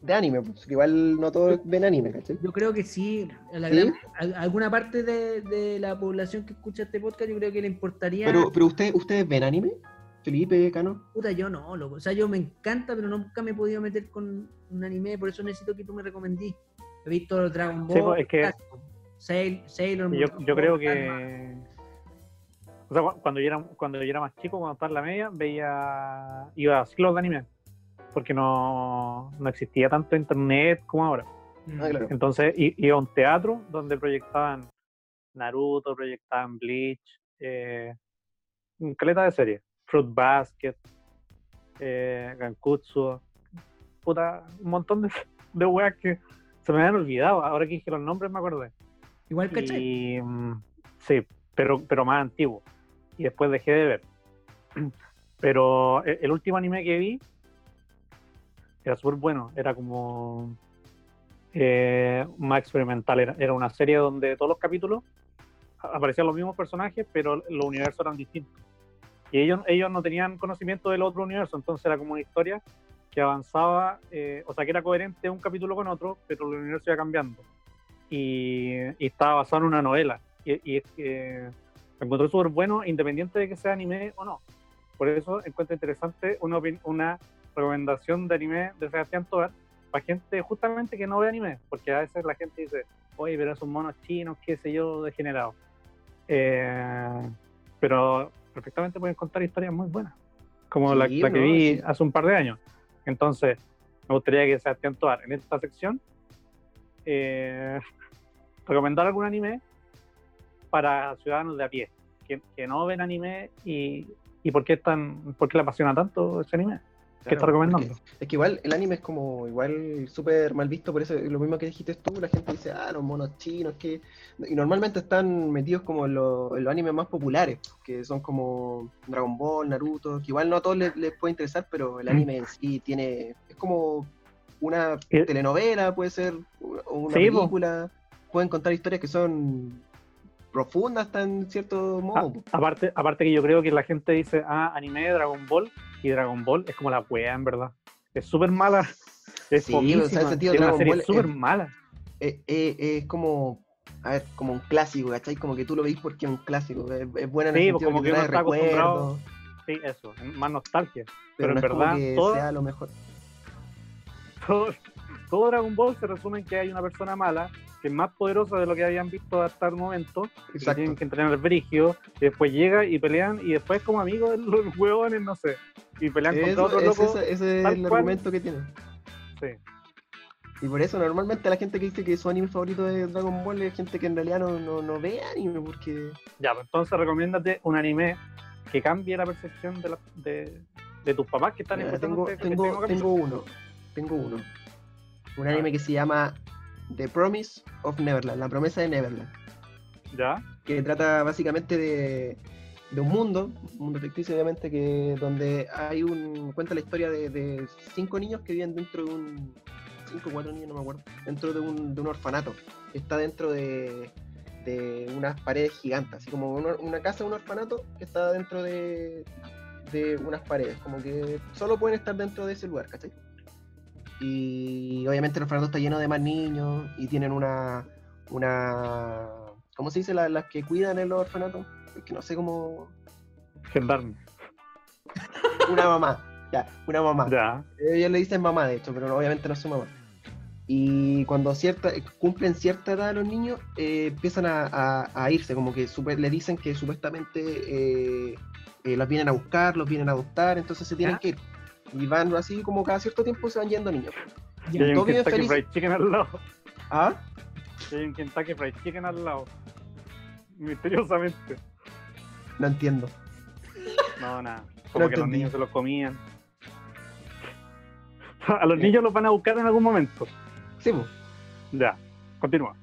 de anime, pues igual no todos ven anime, ¿cachai? yo creo que sí, a la ¿Sí? gran- a- alguna parte de, de la población que escucha este podcast, yo creo que le importaría. Pero, pero usted, ¿ustedes ven anime? Felipe, Cano. Puta, yo no, loco. O sea, yo me encanta, pero nunca me he podido meter con un anime, por eso necesito que tú me recomendís. He visto Dragon Ball, Sí, pues, es que- Sailor Yo, Moon, yo creo que O sea, cu- cuando yo era, cuando yo era más chico, cuando estaba en la media, veía, iba a ciclos de anime. Porque no, no existía tanto internet como ahora. Ah, claro. Entonces iba a un teatro donde proyectaban Naruto, proyectaban Bleach, eh, un caleta de series, Fruit Basket, eh, Gankutsu, puta, un montón de, de weas que se me habían olvidado. Ahora que dije los nombres me acordé. Igual, ¿cachai? Y, mm, sí, pero, pero más antiguo. Y después dejé de ver. Pero e- el último anime que vi era súper bueno. Era como eh, más experimental. Era, era una serie donde todos los capítulos aparecían los mismos personajes, pero los universos eran distintos. Y ellos, ellos no tenían conocimiento del otro universo, entonces era como una historia que avanzaba, eh, o sea, que era coherente un capítulo con otro, pero el universo iba cambiando y, y estaba basado en una novela. Y, y lo encontré súper bueno, independiente de que sea anime o no. Por eso encuentro interesante una recomendación de anime de Sebastián Tovar para gente justamente que no ve anime, porque a veces la gente dice, oye, pero esos monos chinos, qué sé yo, degenerados. Eh, pero perfectamente pueden contar historias muy buenas, como la, Sí, la que no, vi sí. hace un par de años. Entonces, me gustaría que Sebastián Tovar en esta sección eh, recomendar algún anime para ciudadanos de a pie que, que no ven anime y, y por qué tan por qué le apasiona tanto ese anime ¿Qué está recomendando? Es que igual el anime es como igual súper mal visto, por eso lo mismo que dijiste tú, la gente dice, ah, los monos chinos, que... Y normalmente están metidos como en, los- en los animes más populares, que son como Dragon Ball, Naruto, que igual no a todos les, les puede interesar, pero el anime en sí tiene... Es como una Eh, telenovela, puede ser, o una Sí, po. película, pueden contar historias que son profundas hasta en cierto modo. aparte aparte que yo creo que la gente dice ah anime Dragon Ball y Dragon Ball es como la wea en verdad. Es súper mala. Es Sí, en sentido, es una serie súper es- mala. Eh, eh, es como, a ver, como un clásico, ¿cachai? Como que tú lo veis porque es un clásico, es, es buena en Sí, el pues, sentido como que que uno está acostumbrado, sí eso es más nostalgia. Pero, pero en no es como verdad, que todo- sea lo mejor. todo, todo Dragon Ball se resume en que hay una persona mala que es más poderosa de lo que habían visto hasta el momento y que Exacto. tienen que entrenar brigio y después llega y pelean y después como amigos los huevones no sé y pelean contra Eso- otro es- loco ese, ese es el cual. argumento que tiene. sí. Y por eso normalmente la gente que dice que su anime favorito es Dragon Ball es gente que en realidad no, no, no ve anime porque... Ya, pues entonces recomiéndate un anime que cambie la percepción de, la- de, de tus papás que están Mira, escuchando tengo, este- este tengo, mismo capítulo. tengo uno, tengo uno. Un Ah. anime que se llama The Promise of Neverland, la promesa de Neverland. ¿Ya? que trata básicamente de, de un mundo, un mundo ficticio obviamente, que donde hay un, cuenta la historia de, de cinco niños que viven dentro de un, cinco o cuatro niños, no me acuerdo, dentro de un, de un orfanato, que está dentro de, de unas paredes gigantes, así como una, una casa, un orfanato, que está dentro de, de unas paredes, como que solo pueden estar dentro de ese lugar, ¿cachai? Y obviamente el orfanato está lleno de más niños y tienen una, una ¿cómo se dice? La- las que cuidan el orfanato, es que no sé cómo, Gendarme. una mamá, ya, una mamá. Ya. Ellos le dicen mamá, de hecho, pero obviamente no es su mamá. Y cuando cierta, cumplen cierta edad los niños, eh, empiezan a, a- a irse, como que le dicen que supuestamente eh, eh, los vienen a buscar, los vienen a adoptar, entonces se tienen ¿Ya? que ir. Y van así como cada cierto tiempo se van yendo niños. Y hay un Kentucky felices. Fried Chicken al lado. ¿Ah? Y hay un Kentucky Fried Chicken al lado. Misteriosamente. No entiendo. No, nada. Como que los niños se los comían. A los niños los van a buscar en algún momento. Sí, pues. Ya. Continúa.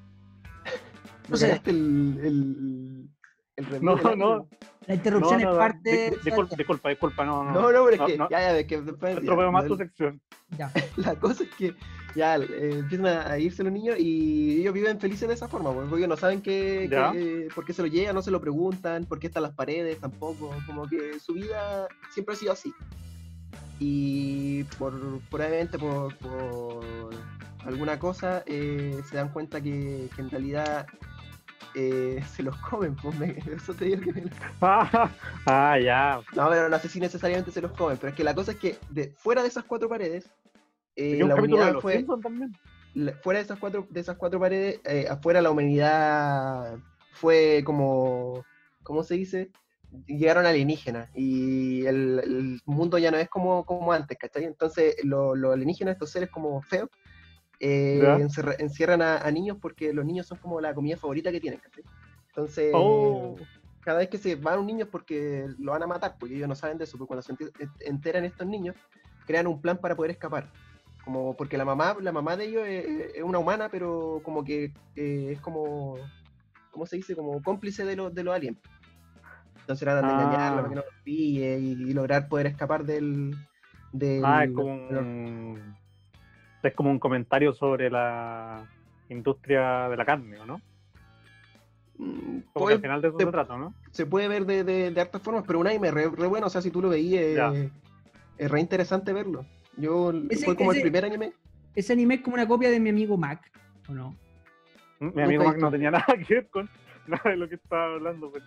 No sé. ¿Cagaste el, el, el review No, no. La interrupción No, no, es parte. di- di- disculpa, disculpa, disculpa, no, no. No, no, pero es No, que no. ya, ya, es que después. ya, más la- tu sección. Ya. La cosa es que ya eh, empiezan a, irse los niños y ellos viven felices de esa forma, porque ellos no saben qué, qué- por qué se lo llevan, no se lo preguntan, por qué están las paredes tampoco, como que su vida siempre ha sido así. Y por probablemente por, por alguna cosa eh, se dan cuenta que, que en realidad eh, se los comen, pues me- eso te digo que me- Ah, ah, ya. no, pero no sé si necesariamente se los comen, pero es que la cosa es que de, fuera de esas cuatro paredes, eh, la humanidad fue, la- fuera de esas cuatro, de esas cuatro paredes, eh, afuera la humanidad fue como, ¿cómo se dice? llegaron alienígenas y el, el mundo ya no es como, como antes, ¿cachai? Entonces lo- los alienígenas, estos seres como feos, eh, encierran a, a niños porque los niños son como la comida favorita que tienen, ¿cachai? Entonces, Oh. cada vez que se van un niño es porque lo van a matar, porque ellos no saben de eso, pero cuando se ente- enteran estos niños, crean un plan para poder escapar. Como porque la mamá, la mamá de ellos es, es una humana, pero como que eh, es como, ¿cómo se dice? Como cómplice de los, de los aliens. Entonces tratan de Ah. engañarla para que no los pille y, y lograr poder escapar del... del Ah, como del- es como un comentario sobre la industria de la carne, ¿o ¿no? Mm, Como puede- que al final de eso se trata, ¿no? se puede ver de, de, de hartas formas, pero un anime re, re bueno, o sea, si tú lo veías, Ya. eh, es re interesante verlo. Yo, Ese- fue como ese- el primer anime. Ese anime es como una copia de mi amigo Mac, ¿o no? Mi amigo Mac no tenía nada que ver con nada de lo que estaba hablando. pues.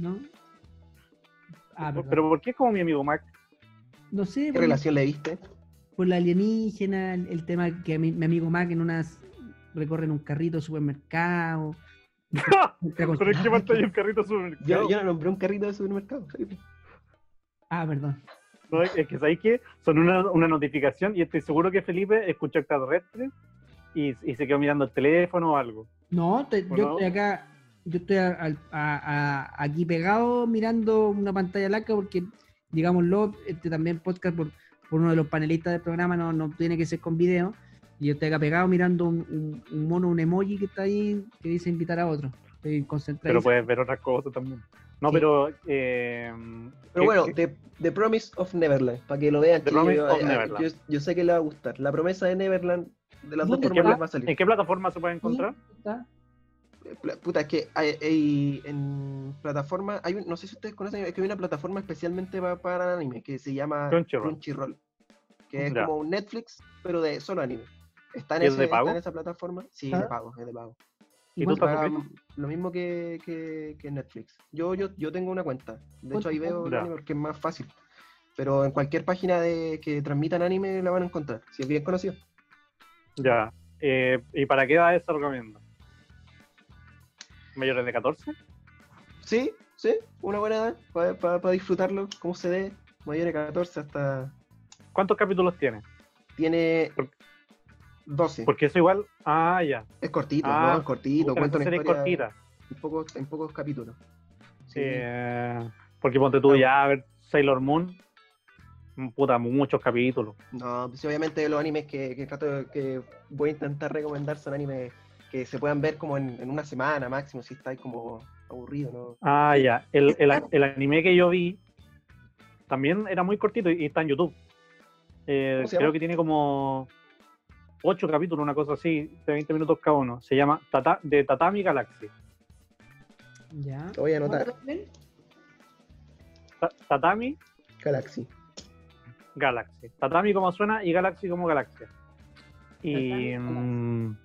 ¿No? Ah. Pero ¿por qué es como mi amigo Mac? no sé, ¿Qué relación le viste? Por la alienígena, el, el tema que a mi, mi amigo Mac en unas recorre en un carrito de supermercado. ¿Pero en qué pantalla un carrito Yo, supermercado? yo no nombré un carrito de supermercado. Ah, perdón. No, es que sabéis que son una, una notificación y estoy seguro que Felipe escuchó extraterrestre y, y se quedó mirando el teléfono o algo. No, te- ¿O yo no? estoy acá, yo estoy a- al- a- a- aquí pegado mirando una pantalla blanca porque, digámoslo, este también podcast por, por uno de los panelistas del programa no, no tiene que ser con video. Y yo acá pegado mirando un, un- un mono, un emoji que está ahí que dice invitar a otro. Estoy concentrado. Pero puedes ver otras cosas también. No, Sí. pero. eh, Pero ¿qué- bueno, qué- The, The Promise of Neverland, para que lo vean. The Promise of eh, eh, Neverland. Yo, yo sé que le va a gustar. La promesa de Neverland, de las dos ¿Dónde formas va a salir. ¿En qué plataforma se puede encontrar? ¿Está? Puta, es que hay, hay- en plataforma, hay un- no sé si ustedes conocen, es que hay una plataforma especialmente pa- para anime que se llama Crunchyroll. Crunchyroll, que es Ya. como un Netflix, pero de solo anime. ¿Está en, ¿Y es ese- de está pago? en esa plataforma? Sí, ¿Ah? de pago, es de pago. ¿Y tú ¿Cuánto estás Paga suscrito? lo mismo que, que, que Netflix. Yo, yo, yo tengo una cuenta. De hecho, ahí ¿Cuánto veo anime porque es más fácil. Pero en cualquier página de que transmitan anime la van a encontrar, si es bien conocido. Ya. Eh, ¿Y para qué edades se recomienda? ¿Mayores de 14? Sí, sí, una buena edad para disfrutarlo, como se dé. Mayor de 14 hasta. ¿Cuántos capítulos tiene? Tiene Por- 12. Porque eso igual. Ah, ya. Es cortito, Ah, ¿no? Es cortito, cuenta una historia cortita. en pocos, en pocos capítulos. Sí. Eh, porque ponte tú ya a ver Sailor Moon. mm, Puta, muchos capítulos. No, pues obviamente los animes que, que voy a intentar recomendar son animes que se puedan ver como en, en una semana máximo, si estáis como aburrido, ¿no? Ah, ya. El, el, el anime que yo vi también era muy cortito y, está en YouTube. Eh, ¿Cómo se creo que tiene como ocho capítulos, una cosa así, de 20 minutos cada uno. Se llama Tata, de Tatami Galaxy. Ya. Lo voy a anotar. Tatami Galaxy. Galaxy. Tatami como suena y Galaxy como galaxia. Y Tatami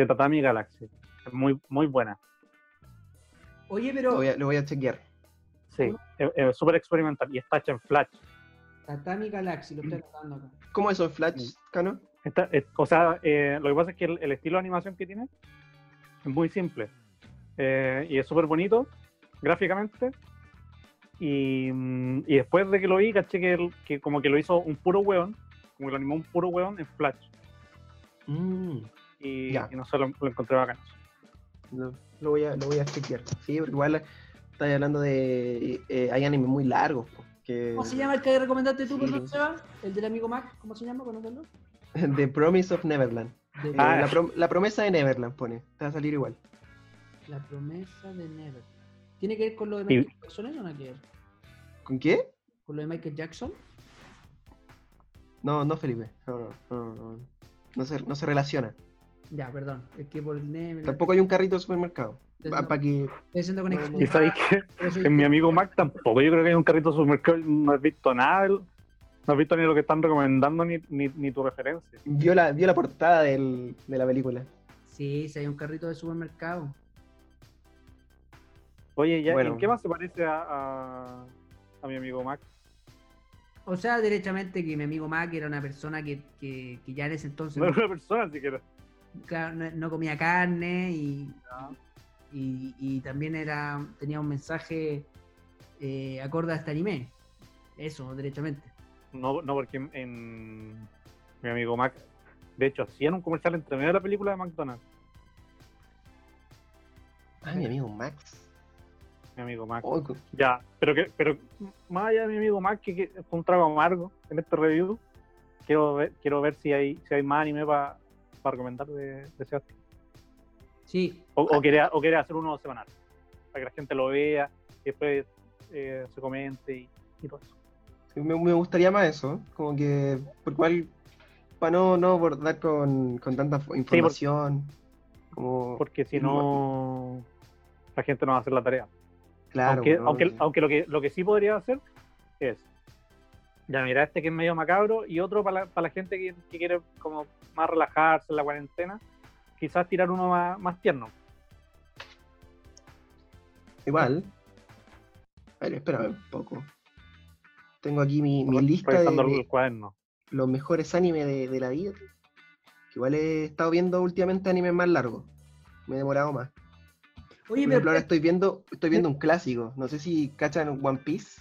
de Tatami Galaxy. Es muy, muy buena. Oye, Lo pero voy a, lo voy a chequear. Sí, es, es súper experimental y está hecha en Flash. Tatami Galaxy, lo estoy anotando acá. ¿Cómo es eso en Flash, Cano? Está- es- o sea, eh, lo que pasa es que el, el estilo de animación que tiene es muy simple. Eh, y es súper bonito gráficamente. Y, mm, y después de que lo vi, caché que, el- que como que lo hizo un puro weón, como que lo animó un puro weón en Flash. Mm, Y, Ya. y no sé, lo, lo encontré bacán. lo, lo voy a, lo voy a chequear. Sí, porque igual estáis hablando de. eh, hay animes muy largos. que, ¿Cómo se llama el que recomendaste tú, Sí. El del amigo Mac, ¿cómo se llama? ¿Conocerlo? The Promise of Neverland. Eh, Ah. la, prom- la promesa de Neverland pone. Te va a salir igual. La promesa de Never. ¿Tiene que ver con lo de Y- Michael Jackson o no tiene que ver? ¿Con qué? ¿Con lo de Michael Jackson? No, no, Felipe. No, no, no, no. No se, no se relaciona. Ya, perdón. Es que por el. Tampoco hay un carrito de supermercado. Para que. Estoy haciendo conexión. Y sabéis que en mi amigo Mac tampoco. Yo creo que hay un carrito de supermercado. No has visto nada. No has visto ni lo que están recomendando ni, ni, ni tu referencia. Vio la, vio la portada del- de la película. Sí, sí, hay un carrito de supermercado. Oye, ¿ya, Bueno. ¿en qué más se parece a, a, a mi amigo Mac? O sea, derechamente que mi amigo Mac era una persona que, que, que ya en ese entonces No era una persona siquiera. Claro, no, no comía carne y, y, y también era tenía un mensaje eh, acorde a este anime. Eso, derechamente. No, no porque en, en mi amigo Mac, de hecho, hacían un comercial entre medio de la película de McDonald's. Ah, mi amigo Max. Mi amigo. Oh, co- Ya, pero que, pero más allá de mi amigo que, que fue un trago amargo en este review, quiero ver, quiero ver si hay, si hay más anime para recomendar de, de Sebastián. Sí, O, o quiere, o quiere hacer uno semanal, para que la gente lo vea y después eh, se comente y, y todo eso. sí, me, me gustaría más eso, como que, por cual, para no, no abordar con, con tanta fo- información, como, Porque si no, la gente no va a hacer la tarea. claro, aunque ¿no? aunque, aunque lo, que, lo que sí podría hacer es, ya mira, este que es medio macabro y otro para la, para la gente que, que quiere como más relajarse en la cuarentena, quizás tirar uno más, más tierno. Igual. A ver, espérame un poco. Tengo aquí mi, mi lista de, cuaderno. los mejores animes de, de la vida. Que igual he estado viendo últimamente animes más largos. Me he demorado más. Oye, Por ejemplo, pero ahora estoy viendo, estoy viendo un clásico. No sé si cachan One Piece.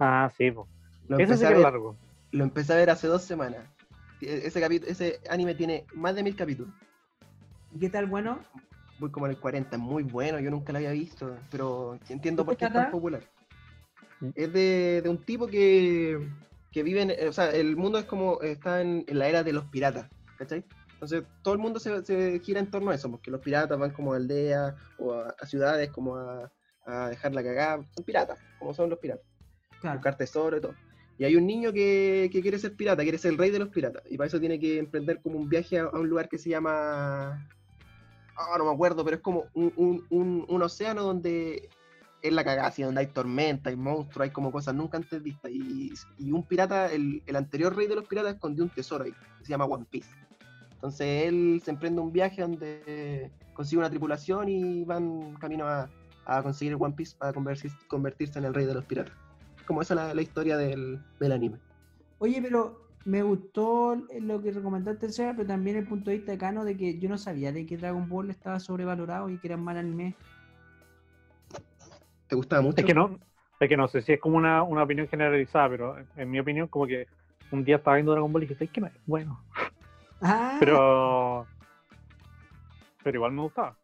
Ah, sí, po. Lo ese empecé, sí a que es ver, largo. lo empecé a ver hace dos semanas. E- Ese, capitu- ese anime tiene más de mil capítulos. ¿qué tal? Bueno, Voy como en el 40, es muy bueno, yo nunca lo había visto, pero entiendo ¿De por qué es tan popular. Es de, de un tipo que, que vive en, o sea, el mundo es como, está en, en la era de los piratas, ¿cachai? Entonces todo el mundo se, se gira en torno a eso, porque los piratas van como a aldeas o a, a ciudades como a, a dejar la cagada, son piratas, como son los piratas, claro. buscar tesoro y todo. Y hay un niño que, que quiere ser pirata, quiere ser el rey de los piratas, y para eso tiene que emprender como un viaje a, un lugar que se llama ah, no me acuerdo, pero es como un, un- un- océano donde es la cagada, donde hay tormenta, hay monstruos, hay como cosas nunca antes vistas. Y, un pirata, el, el anterior rey de los piratas, escondió un tesoro ahí, que se llama One Piece. Entonces él se emprende un viaje donde consigue una tripulación y van camino a, a conseguir el One Piece para convertirse en el rey de los piratas. Como esa es la, la historia del, del anime. Oye, pero me gustó lo que recomendaste, Seba, pero también el punto de vista de Cano de que yo no sabía de que Dragon Ball estaba sobrevalorado y que era un mal anime. ¿Te gustaba mucho? Es que no, es que no sé si es como una, una opinión generalizada, pero en, en mi opinión, como que un día estaba viendo Dragon Ball y dije, "Es que no es bueno. Ah, Pero. Pero igual me gustaba.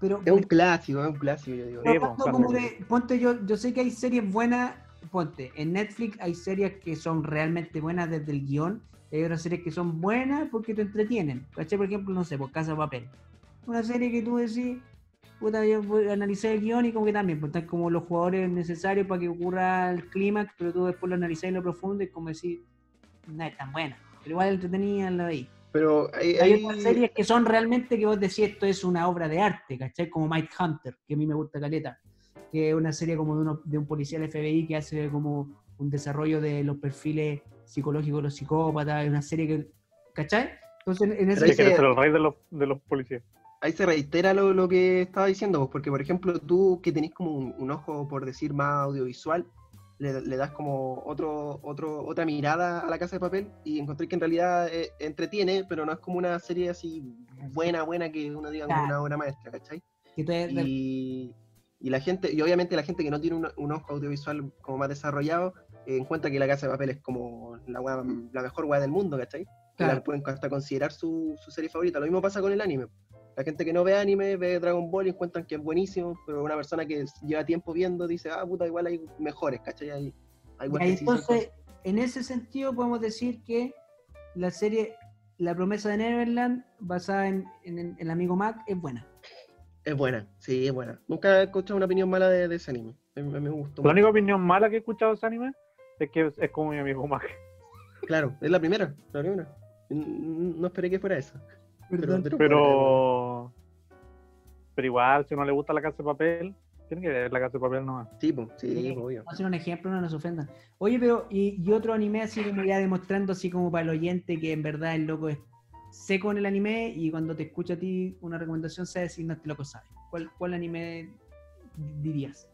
Pero, Es un clásico, es un clásico, yo digo. Sí, ponte pues, como cuando- que- ponte yo, yo sé que hay series buenas, ponte, en Netflix hay series que son realmente buenas desde el guion, y hay otras series que son buenas porque te entretienen. ¿Cachai? Por ejemplo, no sé, por Casa de Papel. Una serie que tú decís, puta, yo voy a analizar el guion y como que también, pues están como los jugadores necesarios para que ocurra el clímax, pero tú después lo analizás en lo profundo y como decir, no es tan buena. Pero igual entretenida la veis. Pero hay, Hay hay- otras series que son realmente que vos decís esto es una obra de arte, ¿cachai? Como Mike Hunter, que a mí me gusta caleta, que es una serie como de, uno, de un policía del FBI que hace como un desarrollo de los perfiles psicológicos de los psicópatas, es una serie que, ¿cachai? Entonces en ese Que el rey de los, de los policías. ahí se reitera lo, lo que estaba diciendo, pues, porque por ejemplo tú que tenés como un, un ojo, por decir, más audiovisual, le, le das como otro, otro, otra mirada a la casa de papel y encontré que en realidad eh, entretiene, pero no es como una serie así buena, buena que uno diga como una obra maestra, ¿cachai? Y, y la gente, y obviamente la gente que no tiene un, un ojo audiovisual como más desarrollado, eh, encuentra que la casa de papel es como la, wea- la mejor weá del mundo, ¿cachai? que la pueden hasta considerar su, su serie favorita. Lo mismo pasa con el anime. La gente que no ve anime ve Dragon Ball y encuentran que es buenísimo, pero una persona que lleva tiempo viendo dice, ah, puta, igual hay mejores, ¿cachai? Hay, hay Y entonces, en ese sentido podemos decir que la serie La promesa de Neverland, basada en, en- en el amigo Mac, es buena. Es buena, sí, es buena. Nunca he escuchado una opinión mala de, de ese anime. A mí, a mí me gustó. La mucho. única opinión mala que he escuchado de ese anime es que es, como mi amigo Mac. Claro, es la primera, la primera. No esperé que fuera esa. Perdón. pero- Pero. Pero igual, si no le gusta la casa de papel, tiene que ver la casa de papel nomás. Sí, pues, sí, Sí. obvio. Vamos a hacer un ejemplo, no nos ofendan. Oye, pero, y, y otro anime así como ya demostrando así como para el oyente que en verdad el loco es seco en el anime y cuando te escucha a ti una recomendación sabe si no este loco sabe. ¿Cuál, cuál anime dirías?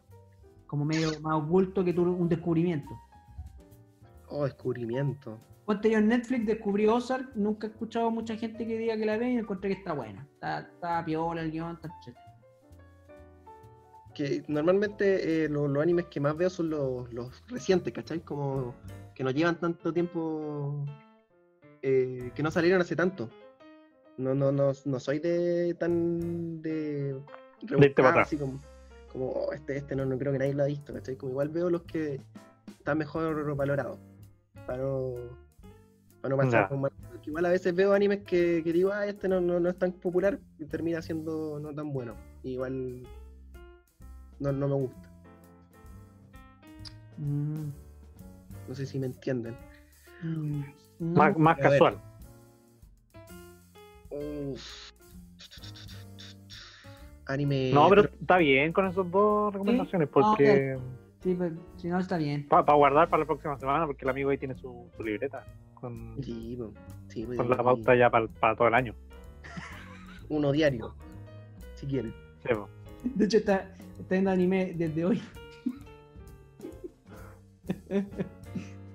Como medio más oculto que tú, un descubrimiento. Oh, descubrimiento. Yo en Netflix, descubrí Ozark, nunca he escuchado a mucha gente que diga que la ve y encontré que está buena. Está, está piola el guion, está chévere. que normalmente eh, lo- los animes que más veo son los, los recientes, ¿cachai? Como que no llevan tanto tiempo, eh, que no salieron hace tanto. No, no, no, no soy de tan de rebuscar, así como, como "Oh, este, este no, no creo que nadie lo ha visto, ¿cachai? Como igual veo los que están mejor valorados. Para no, para no pasar con mal- porque igual a veces veo animes que, que digo, ah, este no, no, no es tan popular y termina siendo no tan bueno. Igual no, no me gusta. Mm, No sé si me entienden. mm. Más, más casual. Uf. Anime. No, pero está bien con esas dos recomendaciones, porque Sí, pues, si no está bien. para guardar para la próxima semana, porque el amigo ahí tiene su, su libreta con, Sí, po, sí, po, con y- la pauta ya para, todo el año. Uno diario, si quieren. De hecho, está, está viendo anime desde hoy.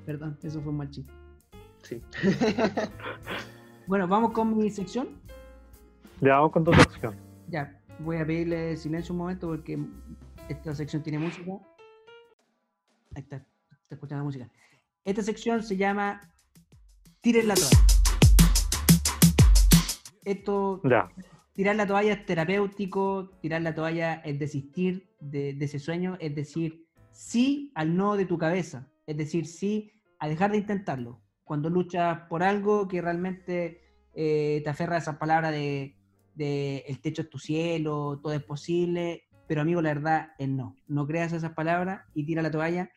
Perdón, eso fue un mal chiste. Sí. Bueno, vamos con mi sección. Ya vamos con tu sección. Ya, voy a pedirle silencio un momento porque esta sección tiene música. Ahí está, está escuchando la música. Esta sección se llama Tiren la toalla. Esto, Ya. tirar la toalla es terapéutico, tirar la toalla es desistir de, de ese sueño, es decir, sí al no de tu cabeza, es decir, sí a dejar de intentarlo. Cuando luchas por algo que realmente eh, te aferra a esa palabra de, de el techo es tu cielo, todo es posible, pero amigo, la verdad es no. No creas esas palabras y tira la toalla.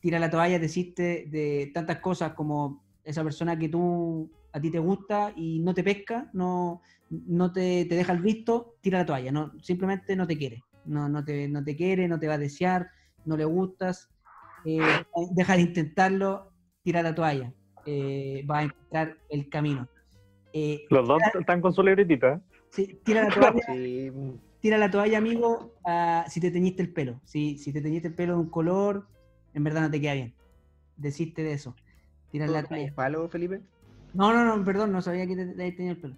Tira la toalla, decirte de tantas cosas como esa persona que tú a ti te gusta y no te pesca, no, no te, te deja el visto, tira la toalla, no, simplemente no te quiere, no, no, te, no te quiere, no te va a desear, no le gustas, eh, deja de intentarlo, tira la toalla, eh, vas a encontrar el camino. Eh, Los dos están con su libretita. ¿eh? sí, tira la toalla, Sí, tira la toalla, amigo, ah, si te teñiste el pelo. Si, si te teñiste el pelo de un color, en verdad no te queda bien. Desiste de eso. Tira la ¿Todo toalla. palo, Felipe? No, no, no, perdón, no sabía que te, te habías teñido el pelo.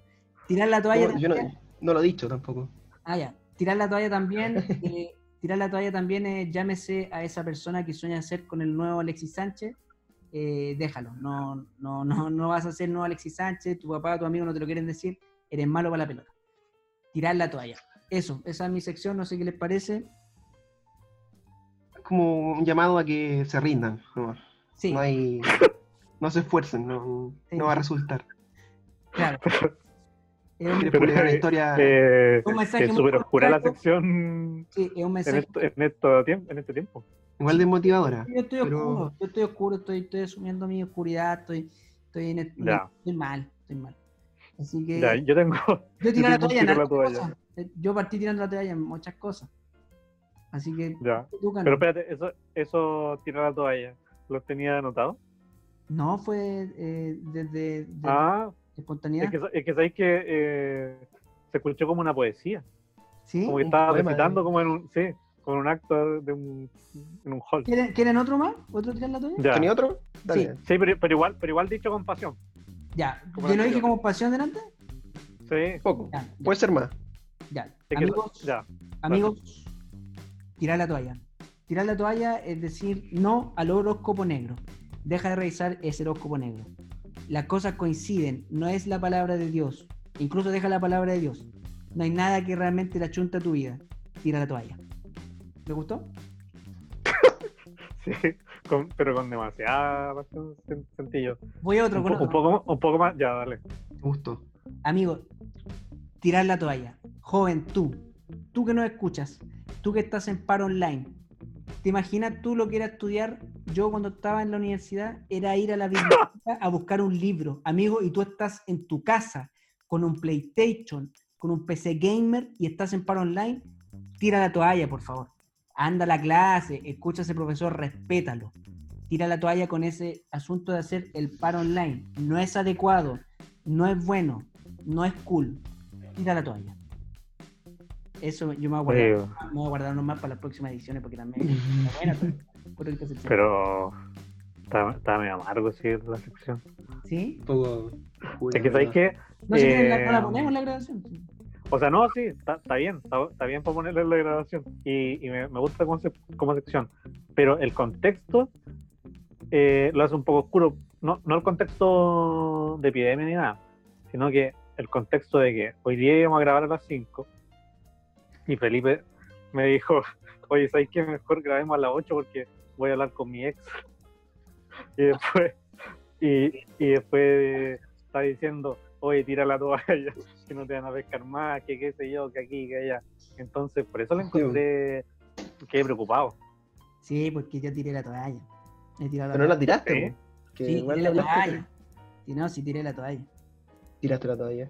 Tirar la toalla. No, yo no, no lo he dicho tampoco. Ah, ya. Tirar la toalla también. eh, tirar la toalla también es llámese a esa persona que sueña ser con el nuevo Alexis Sánchez. eh, déjalo. No, no, no, no vas a ser nuevo Alexis Sánchez. Tu papá, tu amigo no te lo quieren decir. Eres malo para la pelota. Tirar la toalla. Eso, esa es mi sección. No sé qué les parece. Es como un llamado a que se rindan. No, Sí, no hay. No se esfuercen, no, Sí. no va a resultar. claro. Es un, ¿Quieres Pero, una historia? Eh, Un mensaje es muy súper oscura la sección sí, es un en, mensaje. esto, en, esto tiempo, en este tiempo. igual de motivadora. Yo estoy pero- oscuro, yo estoy oscuro, estoy, estoy asumiendo mi oscuridad, estoy, estoy, en el- Ya. estoy mal, estoy mal. Así que Ya, yo tengo. yo tiré la toalla en cosas. Eh, Yo partí tirando la toalla en muchas cosas. Así que Ya. tú. Pero espérate, eso, eso tirar la toalla, ¿lo tenía anotado? No fue eh, desde, desde Ah, espontaneidad. es que, es que sabéis que eh, se escuchó como una poesía. ¿Sí? Como que Un estaba poema, recitando eh. como en un, sí, como en un acto de un, en un hall. ¿Quieren, quieren otro más? ¿Otro tirar la toalla? ¿Tenía otro? Dale. Sí, pero, pero igual, pero igual dicho con pasión. Ya. Como ¿Yo lo dije como pasión delante? Sí, Poco. Ya, ya, Puede ser más. ya. es que- Amigos, ya. Amigos, tirar la toalla. Tirar la toalla es decir no al horóscopo negro. Deja de revisar ese horóscopo negro. Las cosas coinciden, no es la palabra de Dios. Incluso deja la palabra de Dios. No hay nada que realmente la chunta a tu vida. Tira la toalla. ¿Le gustó? Sí, con- pero con demasiada pasión sen- sencillo. Voy a otro Un, po- un poco, un poco más, ya, dale. Me gustó. Amigo, tirar la toalla. Joven, tú, tú que nos escuchas, tú que estás en paro online, ¿te imaginas tú lo que era estudiar? Yo cuando estaba en la universidad era ir a la biblioteca a buscar un libro, amigo, y tú estás en tu casa con un PlayStation, con un PC gamer y estás en paro online, tira la toalla, por favor. Anda a la clase, escucha a ese profesor, respétalo. Tira la toalla con ese asunto de hacer el paro online. No es adecuado, no es bueno, no es cool. Tira la toalla. Eso yo me voy a guardar, Sí, me voy a guardar para las próximas ediciones porque también está buena. pero- pero pero está, está medio amargo sí, la sección. ¿Sí? Un poco. Es que sabéis que No sé si la, no la Eh, ponemos en la grabación. O sea, no, sí, está, está bien, está, está bien para ponerle en la grabación. Y, y me, me gusta como, se- como sección. Pero el contexto eh, lo hace un poco oscuro. No, no el contexto de epidemia ni nada, sino que el contexto de que hoy día íbamos a grabar a las 5 y Felipe me dijo, oye, ¿sabes qué? Mejor grabemos a las 8 porque voy a hablar con mi ex. Y después, y, y después está diciendo, oye, tira la toalla, que no te van a pescar más, que qué sé yo, que aquí, que allá. Entonces, por eso lo encontré, quedé preocupado. Sí, porque yo tiré la toalla. He tirado la Pero no la tiraste, Sí. po. Que Sí, igual tiré la toalla. Sí, no, sí tiré la toalla. Tiraste la toalla.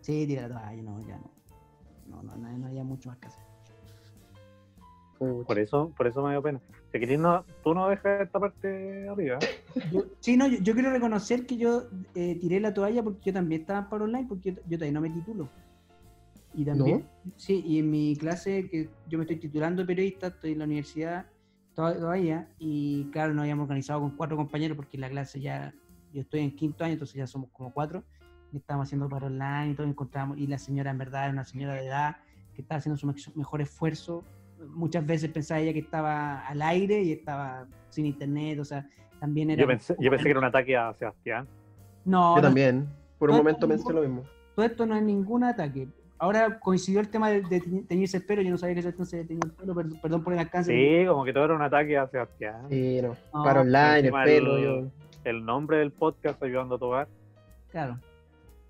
Sí, tiré la toalla, no, ya no. No, no, no, no había mucho más que hacer. Por eso, por eso me dio pena. Si querés, no, tú no dejas esta parte arriba. Yo- sí, no, yo, yo quiero reconocer que yo eh, tiré la toalla porque yo también estaba en paro online, porque yo, yo todavía no me titulo. Y también, sí, y en mi clase, que yo me estoy titulando de periodista, estoy en la universidad to- todavía, y claro, nos habíamos organizado con cuatro compañeros porque la clase ya, yo estoy en quinto año, entonces ya somos como cuatro, y estábamos haciendo paro online y todo, encontramos, y la señora en verdad era una señora de edad que estaba haciendo su mejor esfuerzo. Muchas veces pensaba ella que estaba al aire y estaba sin internet, o sea, también era... Yo pensé, yo pensé que era un ataque a Sebastián. No, Yo no, también. Por un No, momento pensé lo mismo. todo esto no es ningún ataque. Ahora coincidió el tema de, de teñirse el pelo, yo no sabía que Sebastián se tenía el pelo, perdón, perdón por el alcance. Sí, como que todo era un ataque a Sebastián. Sí, no. No, Para online, el pelo, el- yo. El nombre del podcast, Ayudando a tu hogar. Claro.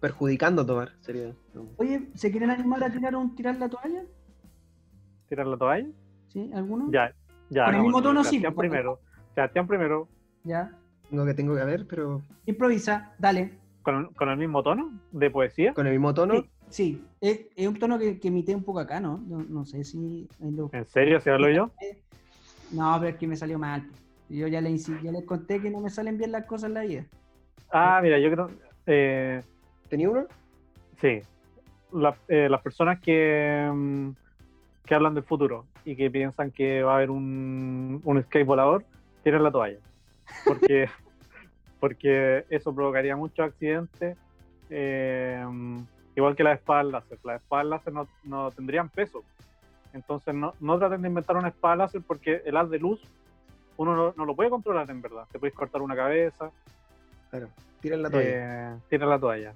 Perjudicando a tomar, sería. Oye, ¿se quieren animar a tirar un tirar la toalla? ¿Tirar la toalla? ¿Sí? ¿Alguno? Ya, ya. Con el mismo tono, sí, Sebastián primero. Sebastián primero. Ya. Tengo que tengo que ver, pero Improvisa, dale. ¿Con, con el mismo tono de poesía? con el mismo tono. Sí, sí. Es, es un tono que, que imité un poco acá, ¿no? No, no sé si... lo- ¿En serio? ¿Se hablo yo? No, pero es que me salió mal. Yo ya le insi- ya les conté que no me salen bien las cosas en la vida. Ah, mira, yo creo. Eh, ¿Tenía uno? sí. La- eh, las personas que, mm, que hablan del futuro y que piensan que va a haber un, un skate volador, tienen la toalla. Porque, porque eso provocaría muchos accidentes. eh, igual que las espadas láser. Las espadas láser no, no tendrían peso. Entonces no, no traten de inventar una espada láser porque el haz de luz uno no, no lo puede controlar en verdad. Te puedes cortar una cabeza. Claro. Tiran la toalla. Eh, la toalla.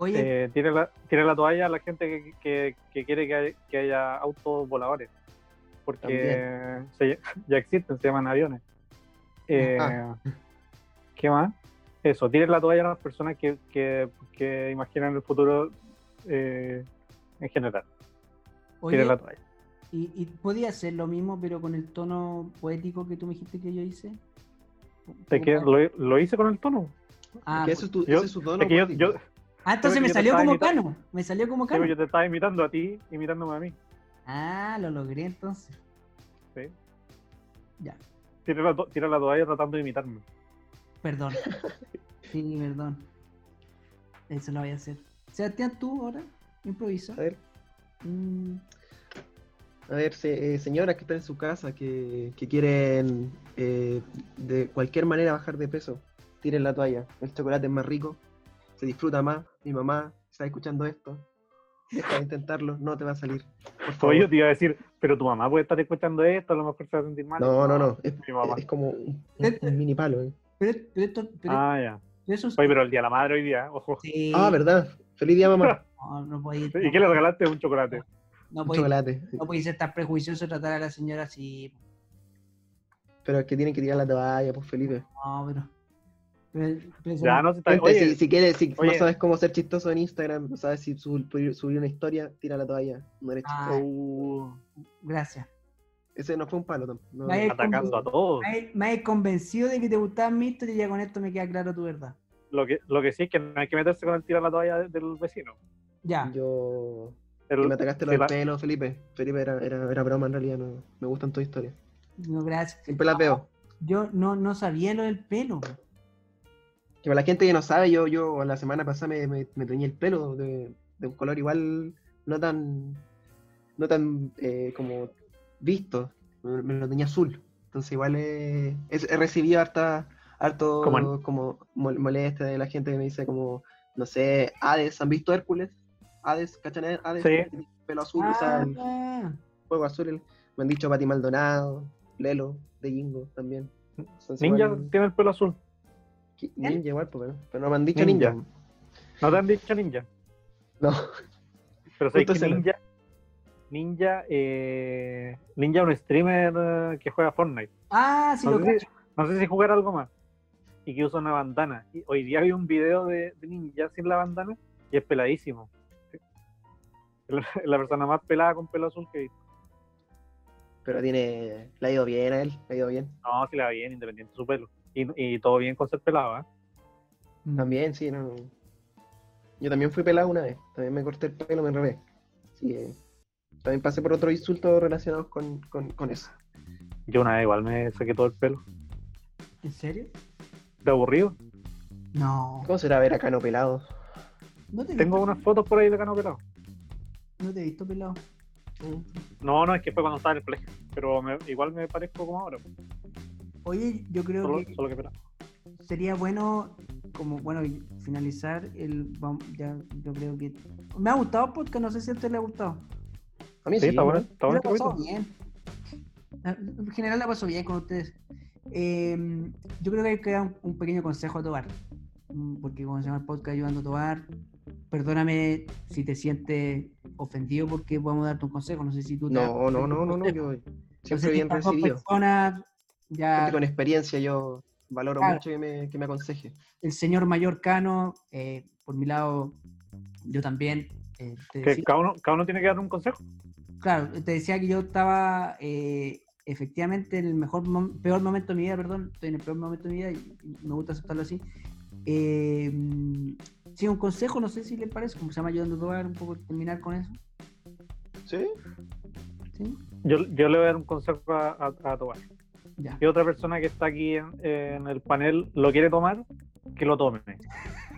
Oye, Eh, la, toalla a la gente que, que- que quiere que, hay- que haya autos voladores. Porque se- ya existen, se llaman aviones. Eh, Ah. ¿Qué más? Eso, tiren la toalla a las personas que, que, que imaginan el futuro eh, en general. oye Tiren la toalla. y, y podía hacer lo mismo, pero con el tono poético que tú me dijiste que yo hice. Que lo, lo hice con el tono. Ah, que eso es, tu, yo- ese es su tono. Es que yo, Ah, entonces me salió como imitando. Cano. Me salió como digo, Cano. yo te estaba imitando a ti, imitándome a mí. Ah, lo logré entonces. Sí. Ya, Tira la, to- tira la toalla tratando de imitarme. perdón. Sí, perdón. Eso lo voy a hacer. Sebastián, tú ahora improvisa. A ver, Mm, a ver se- eh, señoras que están en su casa que, que quieren eh, de cualquier manera bajar de peso, tiren la toalla. El chocolate es más rico, se disfruta más. Mi mamá está escuchando esto. Deja de intentarlo, no te va a salir. Por favor. Oye, yo te iba a decir, pero tu mamá puede estar escuchando esto, a lo mejor se va a sentir mal. No, no, no. Es, Mi mamá. es como un, un- un mini palo. eh. pero, pero esto, pero, Ah, ya. pero eso es- Oye, pero el día de la madre hoy día, ojo. Sí, Ah, ¿verdad? Feliz día, mamá. No, no podéis, ¿Y qué le regalaste? Un chocolate. no Un podéis- chocolate. no podéis ser tan prejuicioso y tratar a la señora así. Pero es que tienen que tirar la toalla, pues Felipe. No, pero. Ya no- se está. Gente, Oye, si, si quieres, si oye. no sabes cómo ser chistoso en Instagram, no sabes si subir, subir una historia, tira la toalla. No eres Ah. chistoso. uh, Gracias. Ese no fue un palo tampoco. no. Atacando a todos. Me hay convencido de que te gustaban mis historias y ya con esto me queda claro tu verdad. Lo que, lo que sí es que no hay que meterse con el tirar la toalla de- del vecino. Ya. Yo. El- que me atacaste lo sí, del la- pelo, Felipe. Felipe era, era, era broma en realidad, no, me gustan tus historias. No, gracias. Siempre las veo. Yo no, no sabía lo del pelo. Que para la gente que no sabe, yo, yo la semana pasada me, me, me teñí el pelo de, de un color igual no tan no tan eh, como visto. Me, me lo tenía azul. Entonces igual he, he- recibido harta, harto Como como, mol- molestia de la gente que me dice como, no sé, Hades, ¿han visto Hércules? Hades, ¿cachan Hades? Sí. Pelo azul, o sea, el Ah, fuego azul. el- me han dicho Pati Maldonado, Lelo, de Jingo también. Entonces, Ninja igual- tiene el pelo azul. Qui- Ninja igual, pues, pero, pero no me han dicho Ninja. ninja. ¿No te han dicho ninja? No, Pero sé que ninja. Ninja, eh, Ninja es un streamer eh, que juega Fortnite. ah, sí, No lo sé, si, no sé si jugar algo más. Y que usa una bandana. Y hoy día vi un video de, de Ninja sin la bandana y es peladísimo. Es la, es la persona más pelada con pelo azul que he visto. pero tiene. Le ha ido bien a él, le ha ido bien. No, si le va bien, independiente de su pelo. Y, y todo bien con ser pelado, ¿eh? También, sí, no. Yo también fui pelado una vez. También me corté el pelo, me enredé. Sí, eh, también pasé por otros insultos relacionados con, con, con eso. Yo una vez igual me saqué todo el pelo. ¿En serio? ¿De aburrido? No. ¿Cómo será ver a Cano pelado? No te he Tengo visto- unas fotos por ahí de cano pelado. No te he visto pelado. No, no, es que fue cuando estaba en el colegio. Pero me- igual me parezco como ahora. Oye, yo creo Solo, que solo que pelado. sería bueno, como bueno, finalizar el. Ya, yo creo que. Me ha gustado el podcast, no sé si a usted le ha gustado. A mí Sí, sí, está bueno. Está bueno capítulo. bien. En general la paso bien con ustedes. Eh, yo creo que hay que dar un, un pequeño consejo a Tobar. Mm, Porque como se llama el podcast Ayudando a Tobar, perdóname si te sientes ofendido porque podemos darte un consejo. No sé si tú te No, no, no, no, no, consejo. yo siempre bien recibido. personas, ya Gente con experiencia, yo valoro Claro. mucho que me, que me aconseje. el señor mayor Cano, eh, por mi lado, yo también. eh, te Que decía- cada uno, cada uno tiene que dar un consejo. Claro, te decía que yo estaba eh, efectivamente en el mejor mom- peor momento de mi vida, perdón, estoy en el peor momento de mi vida y, me gusta aceptarlo así. Eh, mm, sí, un consejo, no sé si le parece, como se llama ayudando a un poco terminar con eso. ¿Sí? ¿Sí? Yo, yo le voy a dar un consejo a, a, a Tobar. Ya. Si otra persona que está aquí en, en el panel lo quiere tomar, que lo tome.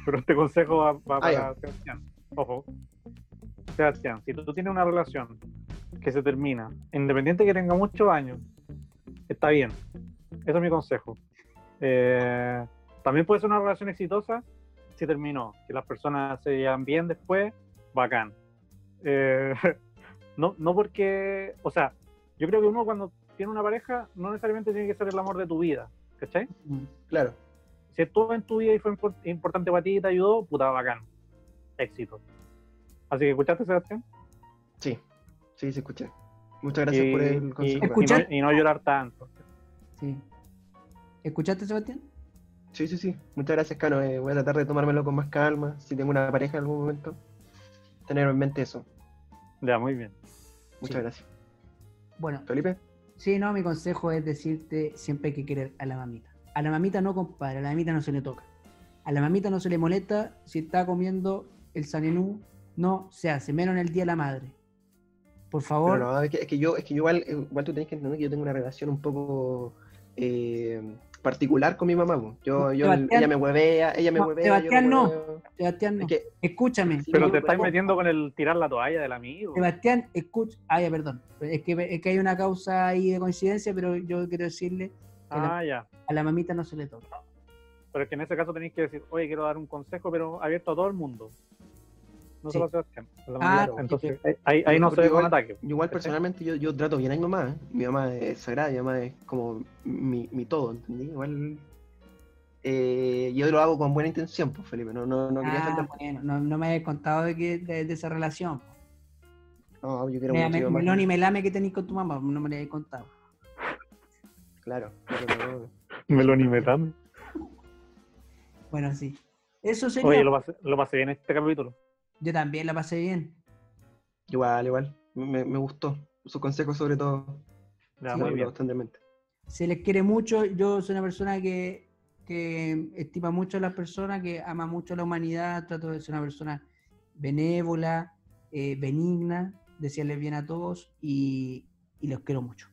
Pero este consejo va, va Ah, para ya. Sebastián. Ojo. Sebastián, si tú tienes una relación que se termina, independiente que tenga muchos años, está bien. Ese es mi consejo. Eh, también puede ser una relación exitosa si terminó. Si las personas se llevan bien después, bacán. Eh, no, no porque, o sea, yo creo que uno cuando tiene una pareja no necesariamente tiene que ser el amor de tu vida, ¿cachai? Mm. Claro. Si estuvo en tu vida y fue impor- importante para ti y te ayudó, puta bacán. Éxito. Así que escuchaste, Sebastián. Sí, sí, se escuché. Muchas gracias y, por y- el y consejo. Escucha- no, y no llorar tanto. Sí. ¿Escuchaste, Sebastián? Sí, sí, sí. Muchas gracias, Cano. Eh, voy a tratar de tomármelo con más calma. Si tengo una pareja en algún momento, tener en mente eso. Ya, muy bien. Muchas Sí. gracias. Bueno, Felipe, sí, no, mi consejo es decirte siempre hay que querer a la mamita. A la mamita no, compadre, a la mamita no se le toca. A la mamita no se le molesta si está comiendo el sanenú, no se hace, menos en el Día de la Madre. Por favor, pero no, es que, es que yo, es que yo igual, igual tú tenés que entender que yo tengo una relación un poco eh, particular con mi mamá. Yo, yo, Sebastián- ella me huevea, ella me No, huevea. Sebastián, no. hueveo. Sebastián, no. Es que, escúchame. Pero te estás pero- metiendo con el tirar la toalla del amigo. Sebastián, escucha. Ah, ya, perdón. Es que, es que hay una causa ahí de coincidencia, pero yo quiero decirle que la- Ah, ya. a la mamita no se le toca. Pero es que en ese caso tenéis que decir, oye, quiero dar un consejo, pero abierto a todo el mundo. No Sí. solo Sebastián. Ah, sí, Entonces, ahí- ahí, ahí no se ve con igual- ataque. yo igual personalmente yo, yo trato bien a mi mamá. ¿eh? Mi mamá es sagrada, mi mamá es como mi, mi todo, ¿entendí? Igual eh, yo lo hago con buena intención, pues Felipe. No, no, no quería ah, faltar. bueno, no, no me habías contado de, que, de, de esa relación. No, yo quiero mucho me, y melame que tenéis con tu mamá, no me lo habías contado. Claro, claro, no. Metame. Bueno, sí. Eso sería. Oye, lo pasé, lo pasé bien este capítulo. Yo también la pasé bien. Igual, igual. Me, me gustó. Su consejo sobre todo. Ya, Sí, muy bien. constantemente. Se les quiere mucho. Yo soy una persona que, que estima mucho a las personas, que ama mucho a la humanidad. Trato de ser una persona benévola, eh, benigna, desearles bien a todos y, y los quiero mucho.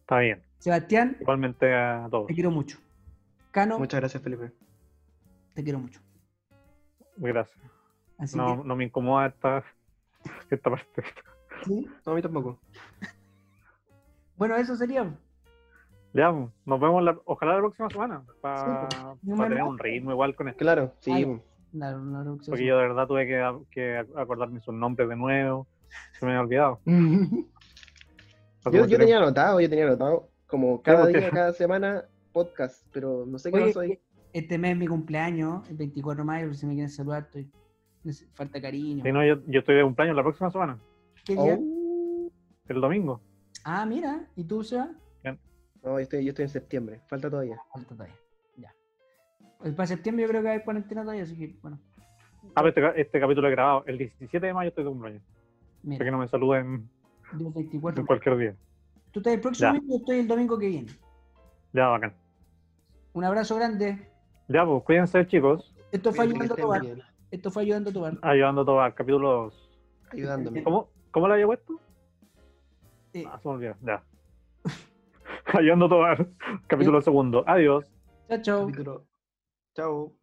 Está bien. Sebastián, Igualmente a todos. te quiero mucho. Cano, Muchas gracias, Felipe. te quiero mucho. Gracias. Así No, no me incomoda esta, esta parte. ¿sí? No, a mí tampoco. Bueno, eso sería. Ya, nos vemos la- ojalá la próxima semana para Sí, pues. tener un ritmo igual con esto. Claro, sí. Ay. No, Porque yo de verdad tuve que, que acordarme sus nombres de nuevo. Se me había olvidado. yo, yo tenía anotado, yo tenía anotado. Como cada día, cada semana, podcast, pero no sé qué Oye, pasó ahí. Este mes es mi cumpleaños, el 24 de mayo, por si me quieren saludar, estoy... falta cariño. Si no, yo, yo estoy de cumpleaños la próxima semana, ¿Qué día? Oh. el domingo. Ah, mira, ¿y tú, Seba? No, yo estoy, yo estoy en septiembre, falta todavía. Falta todavía, ya. Pues para septiembre yo creo que hay cuarentena todavía, así que, bueno, Ah, pero este, este capítulo es grabado. El 17 de mayo estoy de cumpleaños. Para que no me saluden Dios 24. en cualquier día. Tú estás el próximo Ya. domingo, yo estoy el domingo que viene. Ya, bacán. Un abrazo grande. Ya, pues cuídense, chicos. Esto fue ayudando Tobar. Esto fue ayudando a Tobar. Ayudando todo al capítulo 2. Ayudándome. ¿Cómo, ¿Cómo lo había puesto? Eh, Ah, se me olvidó. Ya. Ayudando todo al capítulo segundo. Adiós. chao, chao. Capítulo. Chao.